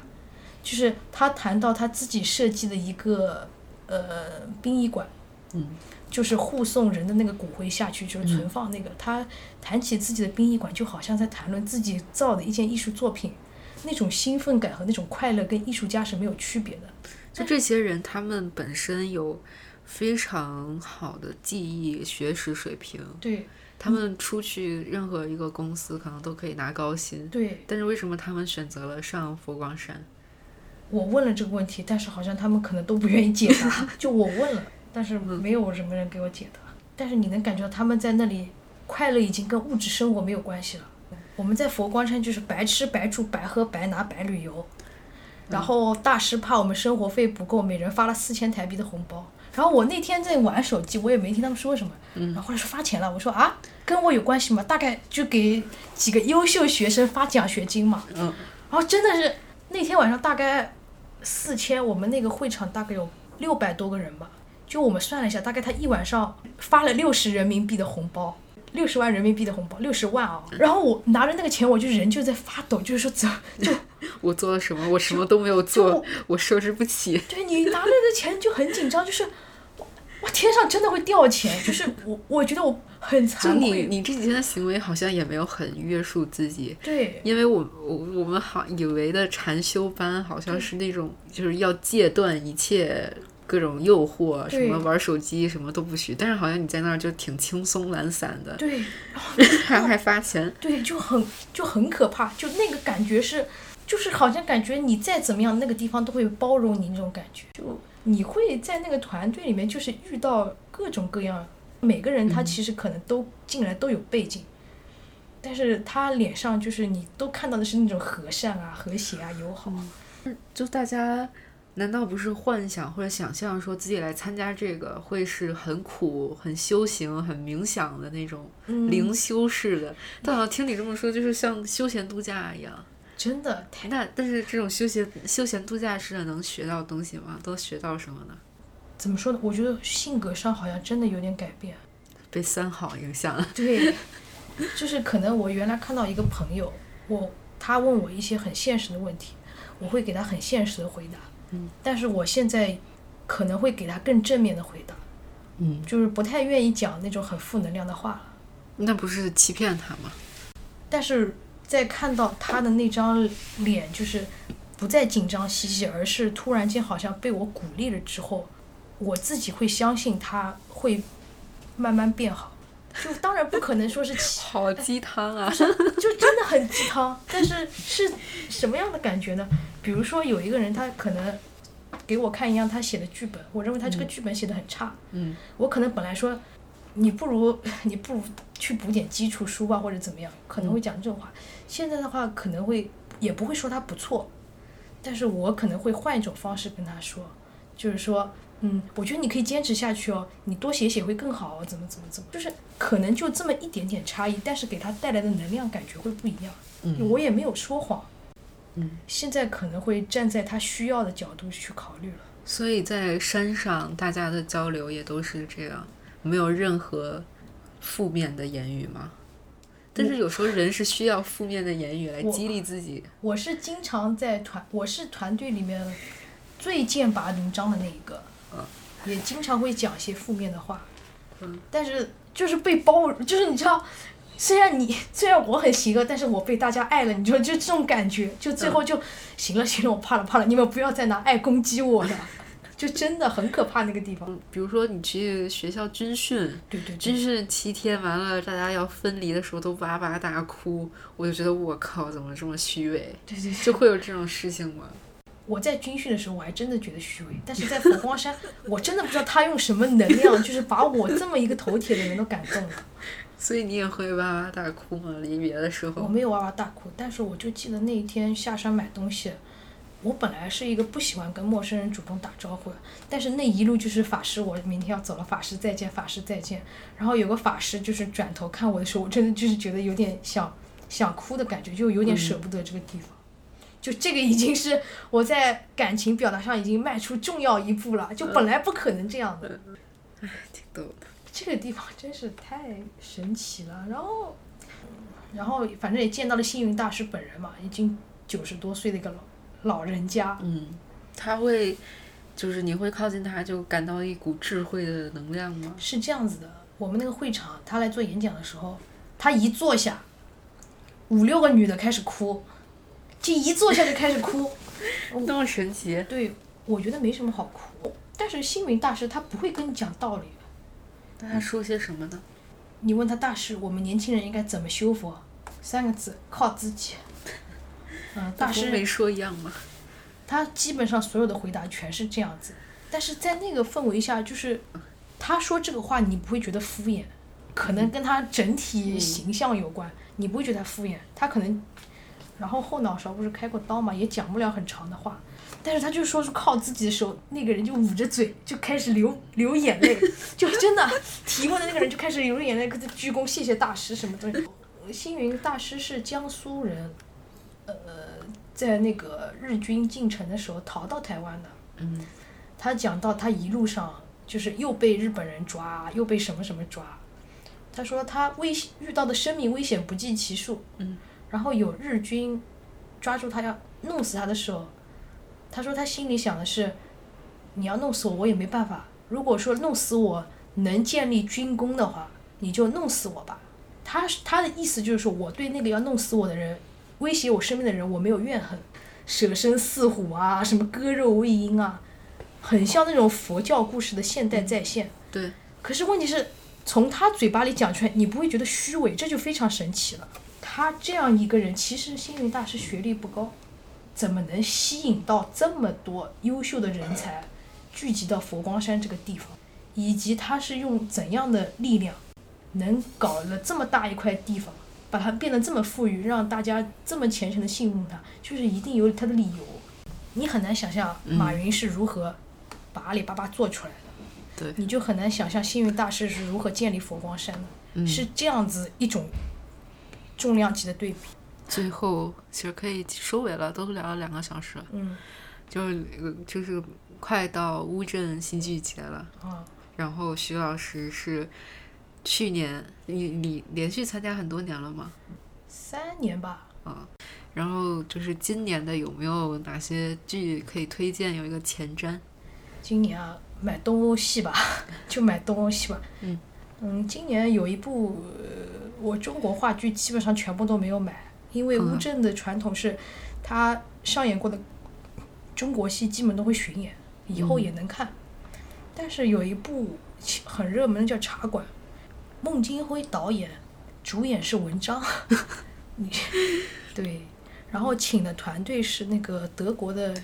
就是他谈到他自己设计的一个呃殡仪馆，嗯，就是护送人的那个骨灰下去，就是存放那个。他谈起自己的殡仪馆，就好像在谈论自己造的一件艺术作品，那种兴奋感和那种快乐跟艺术家是没有区别的。就这些人，他们本身有非常好的技艺、学识水平，对他们出去任何一个公司可能都可以拿高薪。对，但是为什么他们选择了上佛光山？我问了这个问题，但是好像他们可能都不愿意解答。就我问了，但是没有什么人给我解答。但是你能感觉到他们在那里快乐已经跟物质生活没有关系了。我们在佛光山就是白吃白住白喝白拿白旅游，然后大师怕我们生活费不够，每人发了四千台币的红包。然后我那天在玩手机，我也没听他们说什么。然后后来说发钱了，我说啊，跟我有关系吗？大概就给几个优秀学生发奖学金嘛。嗯。然后真的是那天晚上大概四千，我们那个会场大概有六百多个人吧。就我们算了一下，大概他一晚上发了六十人民币的红包，六十万人民币的红包，六十万啊！然后我拿着那个钱，我就人就在发抖，就是说怎 就我做了什么？我什么都没有做，我收拾不起。对你拿着的钱就很紧张，就是我天上真的会掉钱，就是我我觉得我很就你惭愧。你这几天的行为好像也没有很约束自己，对因为我我我们好以为的禅修班好像是那种就是要戒断一切各种诱惑，什么玩手机什么都不许，但是好像你在那儿就挺轻松懒散的，对还还发钱。对，就很就很可怕，就那个感觉是，就是好像感觉你再怎么样，那个地方都会包容你那种感觉。就你会在那个团队里面，就是遇到各种各样，每个人他其实可能都进来都有背景，但是他脸上就是你都看到的是那种和善啊、和谐啊、友好。嗯就大家难道不是幻想或者想象说自己来参加这个会是很苦、很修行、很冥想的那种嗯灵修式的？但好像听你这么说，就是像休闲度假一样。真的太那但是这种休闲休闲度假式的能学到东西吗？都学到什么呢？怎么说呢？我觉得性格上好像真的有点改变。被三好影响了。对，就是可能我原来看到一个朋友，我他问我一些很现实的问题，我会给他很现实的回答。嗯，但是我现在可能会给他更正面的回答，嗯，就是不太愿意讲那种很负能量的话了。那不是欺骗他吗？但是在看到他的那张脸，就是不再紧张兮兮，而是突然间好像被我鼓励了之后，我自己会相信他会慢慢变好。就当然不可能说是 好鸡汤啊！就真的很鸡汤，但是是什么样的感觉呢？比如说有一个人，他可能给我看一样他写的剧本，我认为他这个剧本写的很差，嗯我可能本来说你不如 你不如去补点基础书吧，或者怎么样，可能会讲这种话。现在的话可能会也不会说他不错，但是我可能会换一种方式跟他说，就是说。嗯，我觉得你可以坚持下去哦，你多写写会更好哦，怎么怎么怎么，就是可能就这么一点点差异，但是给他带来的能量感觉会不一样。嗯我也没有说谎，嗯，现在可能会站在他需要的角度去考虑了。所以在山上，大家的交流也都是这样，没有任何负面的言语吗？但是有时候人是需要负面的言语来激励自己。我是经常在团，我是团队里面最剑拔弩张的那一个，嗯。也经常会讲一些负面的话，嗯。但是就是被包容，就是你知道，虽然你虽然我很邪恶，但是我被大家爱了，你就就这种感觉，就最后就、行了行了，我怕了怕了，你们不要再拿爱攻击我了，就真的很可怕那个地方。嗯，比如说你去学校军训，对对对军。训七天完了，大家要分离的时候都哇哇大哭，我就觉得我靠，怎么这么虚伪？对对对，就会有这种事情吗？我在军训的时候，我还真的觉得虚伪，但是在佛光山，我真的不知道他用什么能量，就是把我这么一个头铁的人都感动了。所以你也会哇哇大哭吗？离别的时候？我没有哇哇大哭，但是我就记得那一天下山买东西，我本来是一个不喜欢跟陌生人主动打招呼的，但是那一路就是法师，我明天要走了，法师再见，法师再见。然后有个法师就是转头看我的时候，我真的就是觉得有点想想哭的感觉，就有点舍不得这个地方。就这个已经是我在感情表达上已经迈出重要一步了，就本来不可能这样的。挺逗的。这个地方真是太神奇了。然后，然后反正也见到了星云大师本人嘛，已经九十多岁的一个老老人家。嗯，他会，就是你会靠近他，就感到一股智慧的能量吗？是这样子的，我们那个会场，他来做演讲的时候，他一坐下，五六个女的开始哭，就一坐下就开始哭。那么神奇。对，我觉得没什么好哭。但是星云大师他不会跟你讲道理。那他说些什么呢？你问他大师，我们年轻人应该怎么修佛？三个字，靠自己。嗯，大师没说一样吗？他基本上所有的回答全是这样子，但是在那个氛围下，就是他说这个话，你不会觉得敷衍，可能跟他整体形象有关，你不会觉得他敷衍，他可能，然后后脑勺不是开过刀嘛，也讲不了很长的话，但是他就说是靠自己的时候，那个人就捂着嘴就开始流流眼泪，就真的提问的那个人就开始流眼泪，跟他鞠躬谢谢大师什么东西。星云大师是江苏人，呃，在那个日军进城的时候逃到台湾的。嗯他讲到他一路上就是又被日本人抓，又被什么什么抓。他说他危遇到的生命危险不计其数。嗯。然后有日军抓住他要弄死他的时候，他说他心里想的是，你要弄死我，我也没办法。如果说弄死我能建立军功的话，你就弄死我吧。他他的意思就是说，我对那个要弄死我的人，威胁我生命的人，我没有怨恨，舍身饲虎啊，什么割肉喂鹰啊，很像那种佛教故事的现代再现。对，可是问题是，从他嘴巴里讲出来，你不会觉得虚伪，这就非常神奇了。他这样一个人，其实星云大师学历不高，怎么能吸引到这么多优秀的人才聚集到佛光山这个地方？以及他是用怎样的力量，能搞了这么大一块地方，把它变得这么富裕，让大家这么虔诚的信奉他，就是一定有他的理由。你很难想象马云是如何把阿里巴巴做出来的。对，你就很难想象幸运大师是如何建立佛光山的，嗯是这样子一种重量级的对比。最后其实可以收尾了，都聊了两个小时了，嗯就是呃就是快到乌镇戏剧节了。啊，然后徐老师是去年你你连续参加很多年了吗？三年吧，啊，然后就是今年的有没有哪些剧可以推荐？有一个前瞻，今年啊买东欧戏吧，就买东欧戏吧。嗯嗯今年有一部、呃我中国话剧基本上全部都没有买，因为乌嗯镇的传统是，他上演过的中国戏基本都会巡演，以后嗯也能看。但是有一部很热门的叫《茶馆》，孟京辉导演，主演是文章，你对，然后请的团队是那个德国的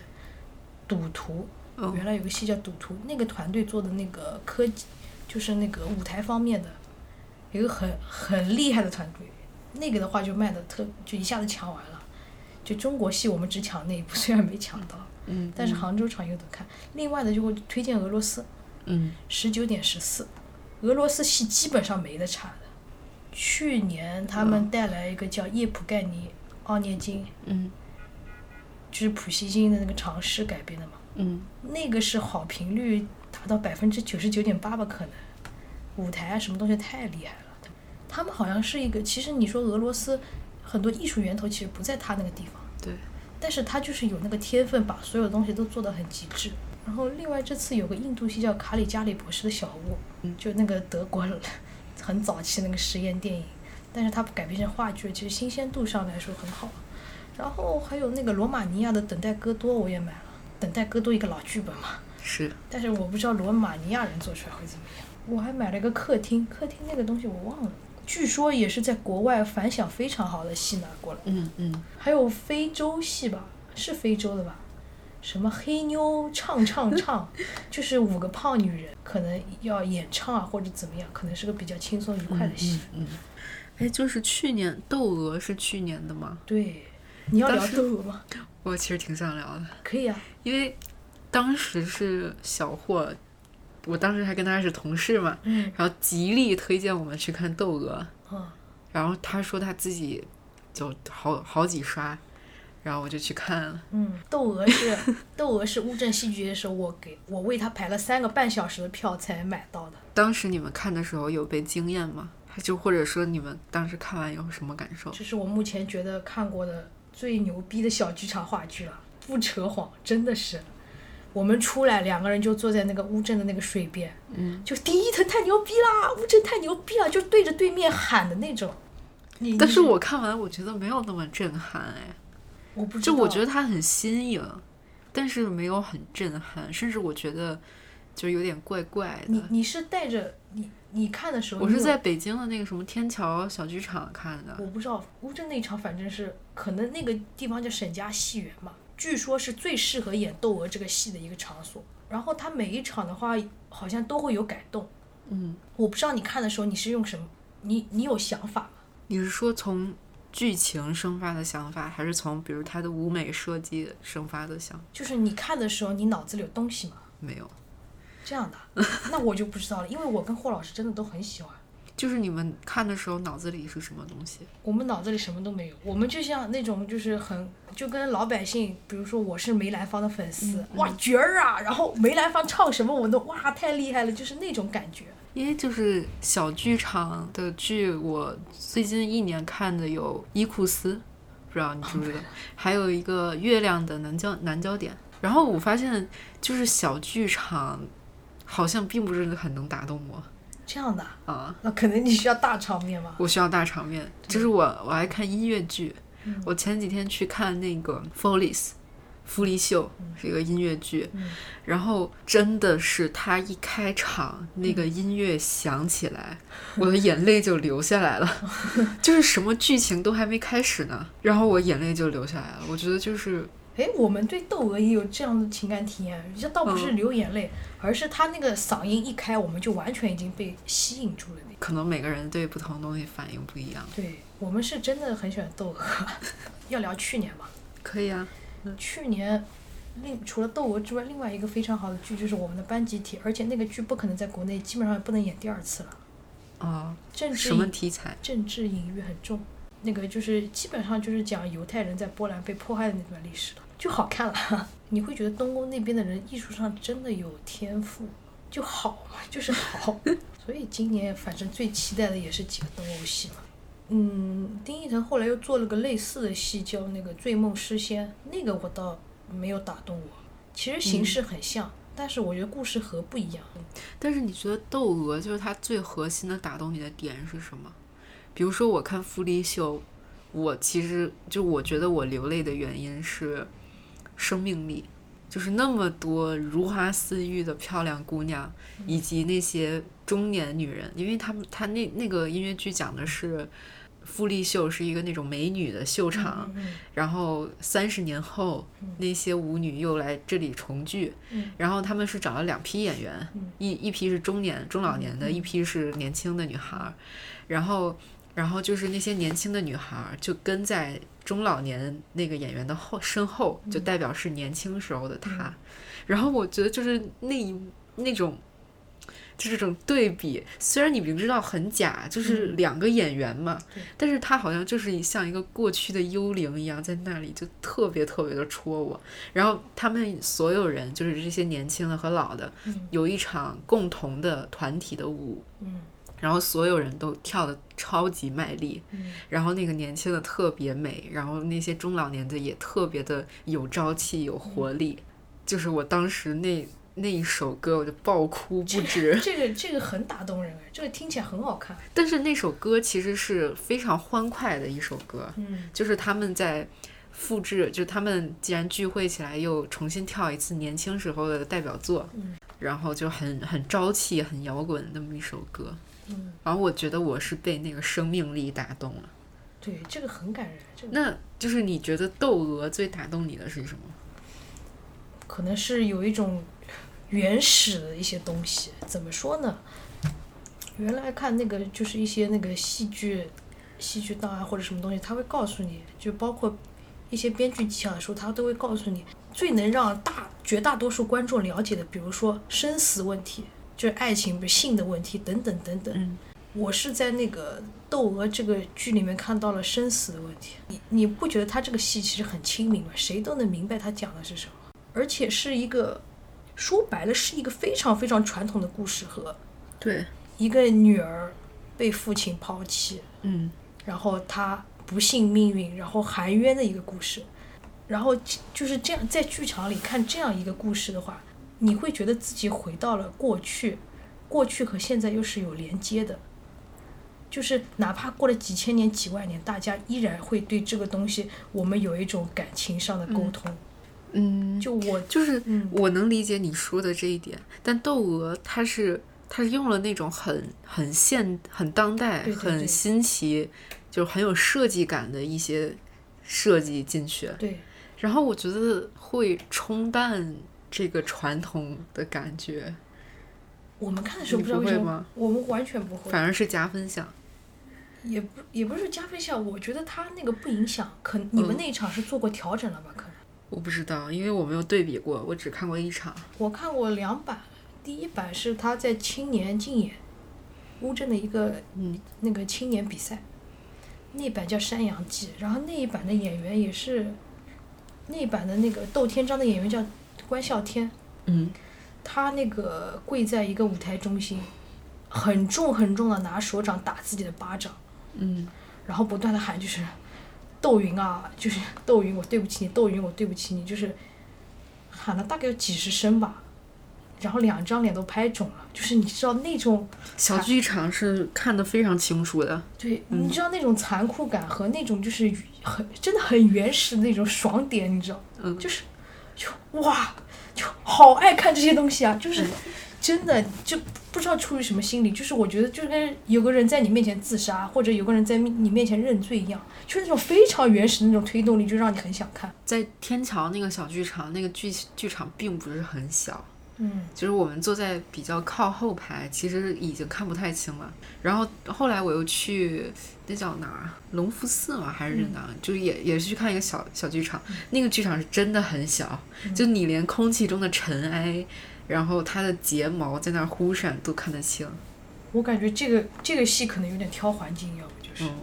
赌徒，哦。原来有个戏叫《赌徒》，那个团队做的那个科技，就是那个舞台方面的，有一个很很厉害的团队。那个的话就卖的特，就一下子抢完了。就中国戏我们只抢那一部，虽然没抢到，嗯，但是杭州场有的看。另外的就会推荐俄罗斯，嗯。十九点十四，俄罗斯戏基本上没得差的。去年他们带来一个叫叶普盖尼奥涅金，嗯就是普希金的那个长诗改编的嘛。嗯那个是好评率达到百分之九十九点八吧，可能舞台啊什么东西太厉害了。他们好像是一个，其实你说俄罗斯很多艺术源头其实不在他那个地方，对，但是他就是有那个天分，把所有东西都做得很极致。然后另外这次有个印度戏叫《卡里加里博士的小屋》，嗯就那个德国很早期那个实验电影，但是它改编成话剧，其实新鲜度上来说很好。然后还有那个罗马尼亚的《等待戈多》，我也买了，《等待戈多》一个老剧本嘛，是但是我不知道罗马尼亚人做出来会怎么样。我还买了一个客厅，客厅那个东西我忘了，据说也是在国外反响非常好的戏拿过来。嗯嗯还有非洲戏吧，是非洲的吧？什么黑妞唱唱唱，就是五个胖女人可能要演唱啊，或者怎么样，可能是个比较轻松愉快的戏。嗯，哎，就是去年窦娥是去年的吗？对，你要聊窦娥吗？我其实挺想聊的，可以啊。因为当时是小霍，我当时还跟他是同事嘛，嗯然后极力推荐我们去看窦娥，嗯然后他说他自己就好好几刷，然后我就去看了。嗯，窦娥是窦娥是乌镇戏剧节的时候，我给我为他排了三个半小时的票才买到的。当时你们看的时候有被惊艳吗？就或者说你们当时看完有什么感受？这是我目前觉得看过的最牛逼的小剧场话剧了，不扯谎，真的是。我们出来两个人就坐在那个乌镇的那个水边，嗯，就第一层太牛逼啦，乌镇太牛逼了，就对着对面喊的那种。但是我看完我觉得没有那么震撼哎，我不知道，就我觉得它很新颖，但是没有很震撼，甚至我觉得就有点怪怪的。你你是带着你你看的时候，我是在北京的那个什么天桥小剧场看的，我不知道乌镇那场，反正是可能那个地方叫沈家戏园嘛，据说是最适合演窦娥这个戏的一个场所。然后它每一场的话，好像都会有改动。嗯，我不知道你看的时候你是用什么，你你有想法吗？你是说从剧情生发的想法，还是从比如他的舞美设计生发的想？就是你看的时候，你脑子里有东西吗？没有，这样的，那我就不知道了，因为我跟霍老师真的都很喜欢。就是你们看的时候脑子里是什么东西？我们脑子里什么都没有，我们就像那种就是很就跟老百姓，比如说我是梅兰芳的粉丝，哇角儿啊！然后梅兰芳唱什么我都哇太厉害了，就是那种感觉。因为就是小剧场的剧，我最近一年看的有《伊库斯》《不知道你知不知道？还有一个月亮的南焦南焦点。然后我发现，就是小剧场好像并不是很能打动我这样的，啊。那可能你需要大场面吧。我需要大场面，就是我我爱看音乐剧。嗯我前几天去看那个《Follies》傅丽秀是一个音乐剧，嗯然后真的是他一开场那个音乐响起来，我的眼泪就流下来了，就是什么剧情都还没开始呢，然后我眼泪就流下来了。我觉得就是哎，我们对窦娥也有这样的情感体验，这倒不嗯是流眼泪，而是他那个嗓音一开，我们就完全已经被吸引住了可能每个人对不同的东西反应不一样。对我们是真的很喜欢窦娥。要聊去年吗，可以啊，去年另除了窦娥之外，另外一个非常好的剧就是我们的班集体，而且那个剧不可能在国内基本上也不能演第二次了。哦，政治什么题材？政治隐喻很重，那个就是基本上就是讲犹太人在波兰被迫害的那段历史了，就好看了。你会觉得东欧那边的人艺术上真的有天赋，就好嘛，就是好。所以今年反正最期待的也是几个东欧戏嘛。嗯，丁义腾后来又做了个类似的戏，叫那个《醉梦诗仙》，那个我倒没有打动我。其实形式很像，但是我觉得故事和不一样。但是你觉得窦娥就是她最核心的打动你的点是什么？比如说我看《傅利秀》，我其实就我觉得我流泪的原因是生命力，就是那么多如花似玉的漂亮姑娘，以及那些中年女人，因为他们他那那个音乐剧讲的是。傅丽秀是一个那种美女的秀场，嗯然后三十年后，那些舞女又来这里重聚，嗯。然后他们是找了两批演员，嗯。一一批是中年中老年的，嗯一批是年轻的女孩儿，然后然后就是那些年轻的女孩儿就跟在中老年那个演员的后身后，就代表是年轻时候的她，然后我觉得就是那一那种。就这种对比，虽然你明知道很假，就是两个演员嘛，对。但是他好像就是像一个过去的幽灵一样，在那里就特别特别的戳我。然后他们所有人，就是这些年轻的和老的，嗯有一场共同的团体的舞，嗯。然后所有人都跳的超级卖力，嗯。然后那个年轻的特别美，然后那些中老年的也特别的有朝气、有活力。就是我当时那那一首歌，我就爆哭不止。这个这个很打动人哎，这个听起来很好看。但是那首歌其实是非常欢快的一首歌，嗯就是他们在复制，就他们既然聚会起来，又重新跳一次年轻时候的代表作，嗯然后就很很朝气、很摇滚那么一首歌。嗯，然后我觉得我是被那个生命力打动了。对，这个很感人。这个那就是你觉得窦娥最打动你的是什么？可能是有一种原始的一些东西。怎么说呢？原来看那个就是一些那个戏剧、戏剧档案或者什么东西，他会告诉你，就包括一些编剧技巧的时候，他都会告诉你最能让大绝大多数观众了解的，比如说生死问题，就是爱情、不是性的问题等等等等。嗯我是在那个《窦娥》这个剧里面看到了生死的问题。你你不觉得他这个戏其实很亲民吗？谁都能明白他讲的是什么，而且是一个说白了是一个非常非常传统的故事和对，一个女儿被父亲抛弃，嗯然后她不幸命运，然后含冤的一个故事。然后就是这样，在剧场里看这样一个故事的话，你会觉得自己回到了过去，过去和现在又是有连接的。就是哪怕过了几千年、几万年，大家依然会对这个东西，我们有一种感情上的沟通。嗯，就我，就是嗯我能理解你说的这一点，但窦娥她是她是用了那种很很现、很当代、对对对很新奇，就很有设计感的一些设计进去，对，然后我觉得会冲淡这个传统的感觉，我们看的时候不知道为什么我们完全不会。反而是加分项。也不也不是加分项，我觉得他那个不影响。可你们嗯那一场是做过调整了吧？可能我不知道，因为我没有对比过，我只看过一场。我看过两版，第一版是他在青年竞演乌镇的一个嗯那个青年比赛，那版叫《山羊记》，然后那一版的演员也是那一版的那个窦天章的演员叫关孝天，嗯他那个跪在一个舞台中心，很重很重的拿手掌打自己的巴掌。嗯然后不断的喊就是窦云啊，就是 窦云，我对不起你，窦云，我对不起你，就是喊了大概有几十声吧，然后两张脸都拍肿了，就是你知道那种小剧场是看得非常清楚的，对，你知道那种残酷感和那种就是很真的很原始的那种爽点，你知道，嗯就是就哇，就好爱看这些东西啊，就是真的就不知道出于什么心理，就是我觉得就跟有个人在你面前自杀，或者有个人在你面前认罪一样，就是那种非常原始的那种推动力，就让你很想看。在天桥那个小剧场，那个剧剧场并不是很小，嗯，就是我们坐在比较靠后排，其实已经看不太清了。然后后来我又去那叫哪儿，隆福寺嘛？还是哪儿？就是也也是去看一个小小剧场，那个剧场是真的很小，就你连空气中的尘埃，然后它的睫毛在那儿忽闪都看得清。我感觉这个这个戏可能有点挑环境，要不就是。嗯，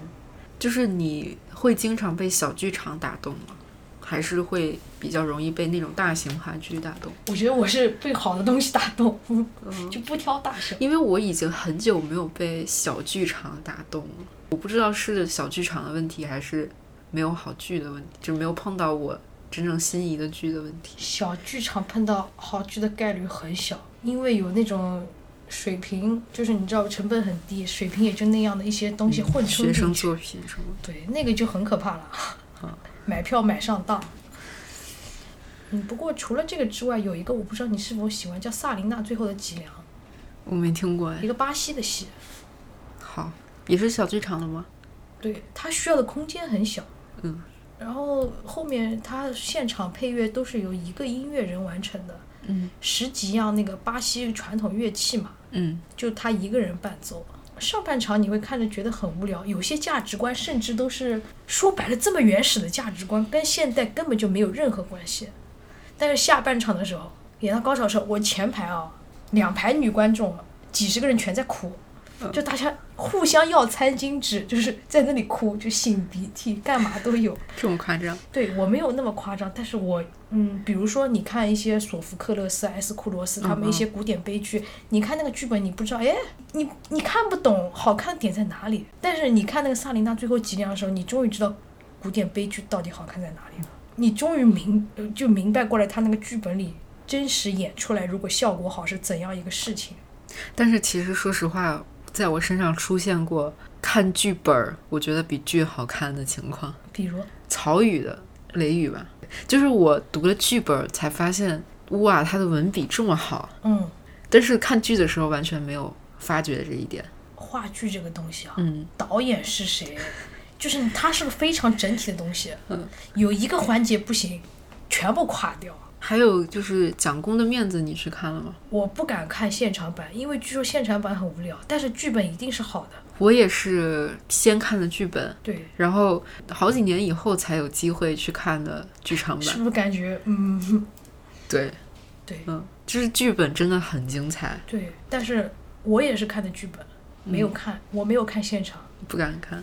就是你会经常被小剧场打动吗？还是会比较容易被那种大型话剧打动？我觉得我是被好的东西打动，嗯就不挑大小。因为我已经很久没有被小剧场打动了，我不知道是小剧场的问题，还是没有好剧的问题，就没有碰到我真正心仪的剧的问题。小剧场碰到好剧的概率很小，因为有那种水平，就是你知道成本很低，水平也就那样的一些东西混充学生，作品什么，对，那个就很可怕了。买票买上当。嗯，不过除了这个之外，有一个我不知道你是否喜欢，叫《萨琳娜最后的脊梁我没听过》，哎。一个巴西的戏。好，也是小剧场的吗？对，它需要的空间很小。嗯。然后后面他现场配乐都是由一个音乐人完成的，嗯十几样那个巴西传统乐器嘛，嗯就他一个人伴奏。上半场你会看着觉得很无聊，有些价值观甚至都是说白了这么原始的价值观，跟现代根本就没有任何关系。但是下半场的时候，演到高潮的时候，我前排啊，两排女观众，几十个人全在哭，就大家互相要餐巾纸，就是在那里哭，就擤鼻涕，干嘛都有。这么夸张？对我没有那么夸张，但是我嗯，比如说你看一些索福克勒斯、埃斯库罗斯他们一些古典悲剧，你看那个剧本，你不知道，哎，你你看不懂好看的点在哪里。但是你看那个萨琳娜最后脊梁的时候，你终于知道古典悲剧到底好看在哪里了。你终于明呃就明白过来，他那个剧本里真实演出来，如果效果好是怎样一个事情。但是其实说实话，在我身上出现过看剧本儿，我觉得比剧好看的情况。比如，曹禺的《雷雨》吧，就是我读了剧本儿才发现，哇，他的文笔这么好，嗯，但是看剧的时候完全没有发觉这一点。话剧这个东西啊，嗯，导演是谁，就是它是个非常整体的东西，嗯。有一个环节不行，全部垮掉。还有就是《蒋公的面子》，你去看了吗？我不敢看现场版，因为据说现场版很无聊，但是剧本一定是好的。我也是先看的剧本，对，然后好几年以后才有机会去看的剧场版。是不是感觉嗯，对，对嗯，就是剧本真的很精彩，对，但是我也是看的剧本，没有看，我没有看现场，不敢看。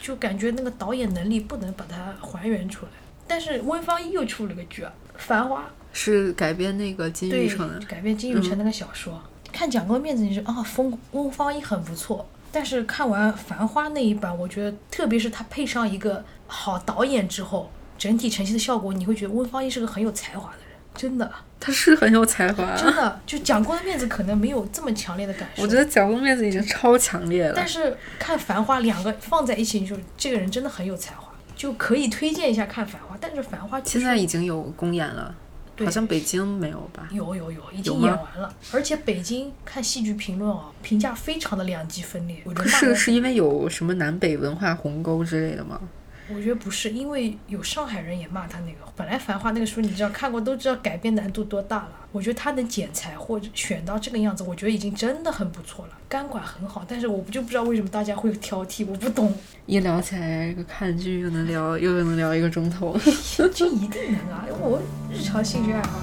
就感觉那个导演能力不能把它还原出来。但是温方一又出了个剧啊，《繁花》，是改编那个金对宇澄的，，改编金宇澄那个小说。看蒋公面子，你说啊，风翁方一很不错，但是看完《繁花》那一版，我觉得特别是他配上一个好导演之后，整体呈现的效果，你会觉得温方一是个很有才华的人，真的，他是很有才华。真的，就蒋公的面子可能没有这么强烈的感受。我觉得蒋公面子已经超强烈了但。是看《繁花》两个放在一起，你就这个人真的很有才华，就可以推荐一下看《繁花》。但是《繁花》现在已经有公演了，好像北京没有吧？有有有，已经演完了。而且北京看戏剧评论啊，评价非常的两极分裂。是是因为有什么南北文化鸿沟之类的吗？我觉得不是，因为有上海人也骂他那个。本来《繁花》那个书，你知道看过都知道改编难度多大了。我觉得他能剪裁或者选到这个样子，我觉得已经真的很不错了，钢管很好。但是我不就不知道为什么大家会挑剔，我不懂。一聊起来，这个看剧又能聊，又能聊一个钟头。这一定能啊，我日常兴趣爱好。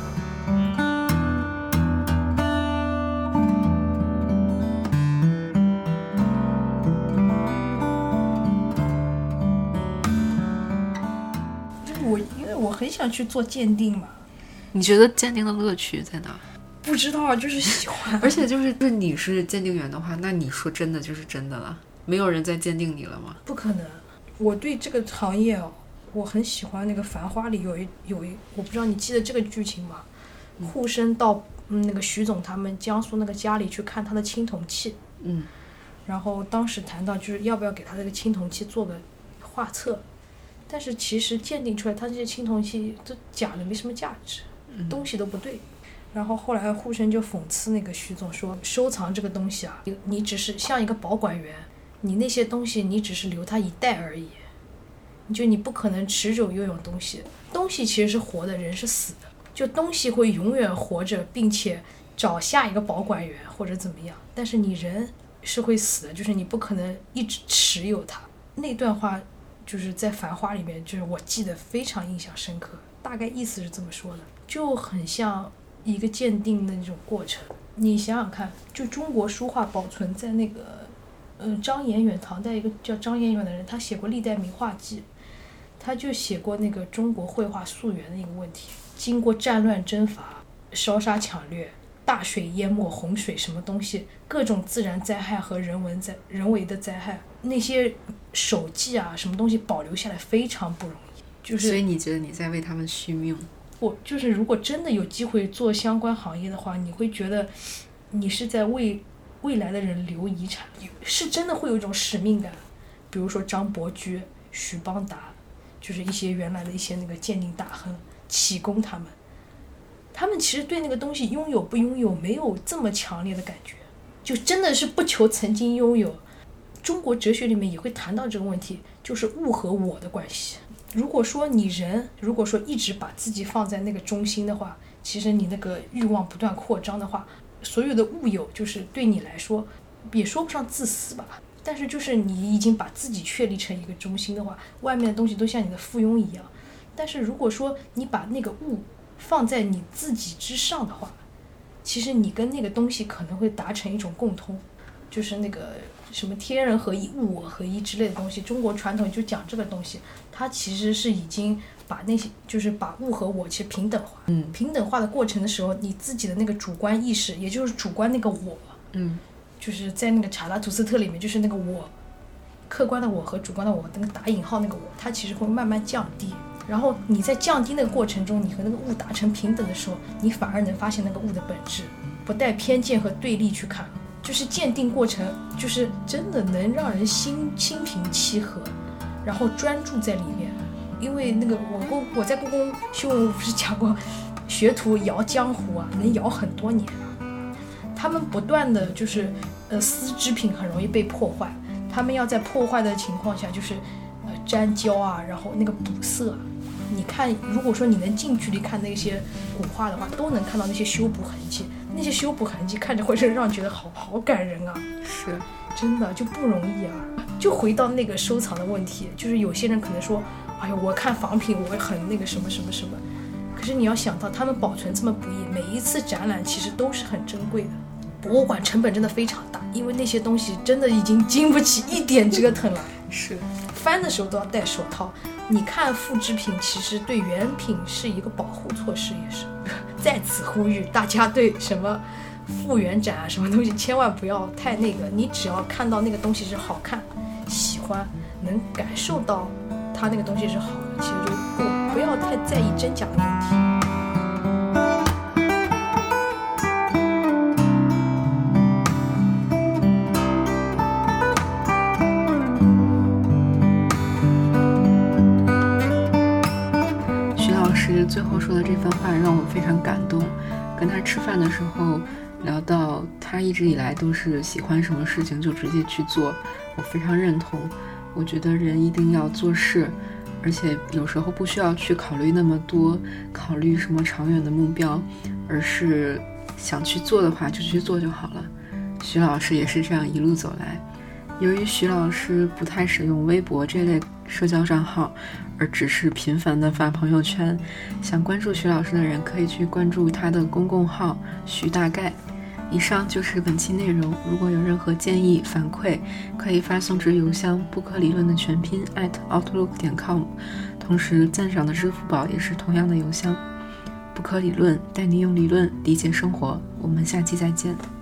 很想去做鉴定嘛，你觉得鉴定的乐趣在哪？不知道啊，就是喜欢。而且就是，就是你是鉴定员的话，那你说真的就是真的了，没有人再鉴定你了吗？不可能，我对这个行业哦，我很喜欢那个《繁花》里有一有一，我不知道你记得这个剧情吗？护生到嗯那个徐总他们江苏那个家里去看他的青铜器，嗯然后当时谈到就是要不要给他这个青铜器做个画册，但是其实鉴定出来他这些青铜器都假的没什么价值，嗯东西都不对。然后后来护生就讽刺那个徐总说，收藏这个东西啊，你你只是像一个保管员，你那些东西你只是留它一代而已，就你不可能持久拥有东西，东西其实是活的，人是死的，就东西会永远活着，并且找下一个保管员或者怎么样，但是你人是会死的，就是你不可能一直持有它。那段话就是在《繁花》里面，就是我记得非常印象深刻，大概意思是这么说的，就很像一个鉴定的那种过程。你想想看，就中国书画保存在那个，呃，张彦远，唐代一个叫张彦远的人，他写过《历代名画记》，他就写过那个中国绘画溯源的一个问题。经过战乱征伐、烧杀抢掠、大水淹没、洪水什么东西，各种自然灾害和人文灾人为的灾害，那些手记啊，什么东西保留下来非常不容易。就是所以你觉得你在为他们续命？我就是，如果真的有机会做相关行业的话，你会觉得你是在为未来的人留遗产，是真的会有一种使命感。比如说张伯驹、徐邦达，就是一些原来的一些那个鉴定大亨、启功他们，他们其实对那个东西拥有不拥有没有这么强烈的感觉，就真的是不求曾经拥有。中国哲学里面也会谈到这个问题，就是物和我的关系。如果说你人，如果说一直把自己放在那个中心的话，其实你那个欲望不断扩张的话，所有的物有就是对你来说，也说不上自私吧，但是就是你已经把自己确立成一个中心的话，外面的东西都像你的附庸一样。但是如果说你把那个物放在你自己之上的话，其实你跟那个东西可能会达成一种共通，就是那个什么天人合一、物我合一之类的东西。中国传统就讲这个东西，它其实是已经把那些就是把物和我其实平等化。嗯平等化的过程的时候，你自己的那个主观意识，也就是主观那个我，嗯就是在那个查拉图斯特里面，就是那个我，客观的我和主观的我，那个打引号那个我，它其实会慢慢降低。然后你在降低那个过程中，你和那个物达成平等的时候，你反而能发现那个物的本质，不带偏见和对立去看，就是鉴定过程，就是真的能让人心心平气和，然后专注在里面。因为那个我故我在故宫修文，物不是讲过，学徒摇江湖啊，能摇很多年。他们不断的就是，呃，丝织品很容易被破坏，他们要在破坏的情况下，就是，呃，粘胶啊，然后那个补色。你看，如果说你能近距离看那些古画的话，都能看到那些修补痕迹，那些修补痕迹看着会是让人觉得好好感人啊。是真的就不容易啊！就回到那个收藏的问题，就是有些人可能说，哎呀，我看仿品我很那个什么什么什么，可是你要想到他们保存这么不易，每一次展览其实都是很珍贵的，博物馆成本真的非常大，因为那些东西真的已经经不起一点折腾了，是，翻的时候都要戴手套。你看复制品，其实对原品是一个保护措施，也是。在此呼吁大家对什么复原展啊，什么东西千万不要太那个。你只要看到那个东西是好看、喜欢，能感受到它那个东西是好的，其实就够了，不要太在意真假的问题。后说的这番话让我非常感动。跟他吃饭的时候聊到他一直以来都是喜欢什么事情就直接去做，我非常认同。我觉得人一定要做事，而且有时候不需要去考虑那么多，考虑什么长远的目标，而是想去做的话就去做就好了。徐老师也是这样一路走来。由于徐老师不太使用微博这类社交账号，而只是频繁的发朋友圈，想关注徐老师的人可以去关注他的公共号“徐大概”。以上就是本期内容。如果有任何建议反馈，可以发送至邮箱“不可理论”的全拼 at outlook 点 com。同时，赞赏的支付宝也是同样的邮箱。不可理论，带你用理论理解生活。我们下期再见。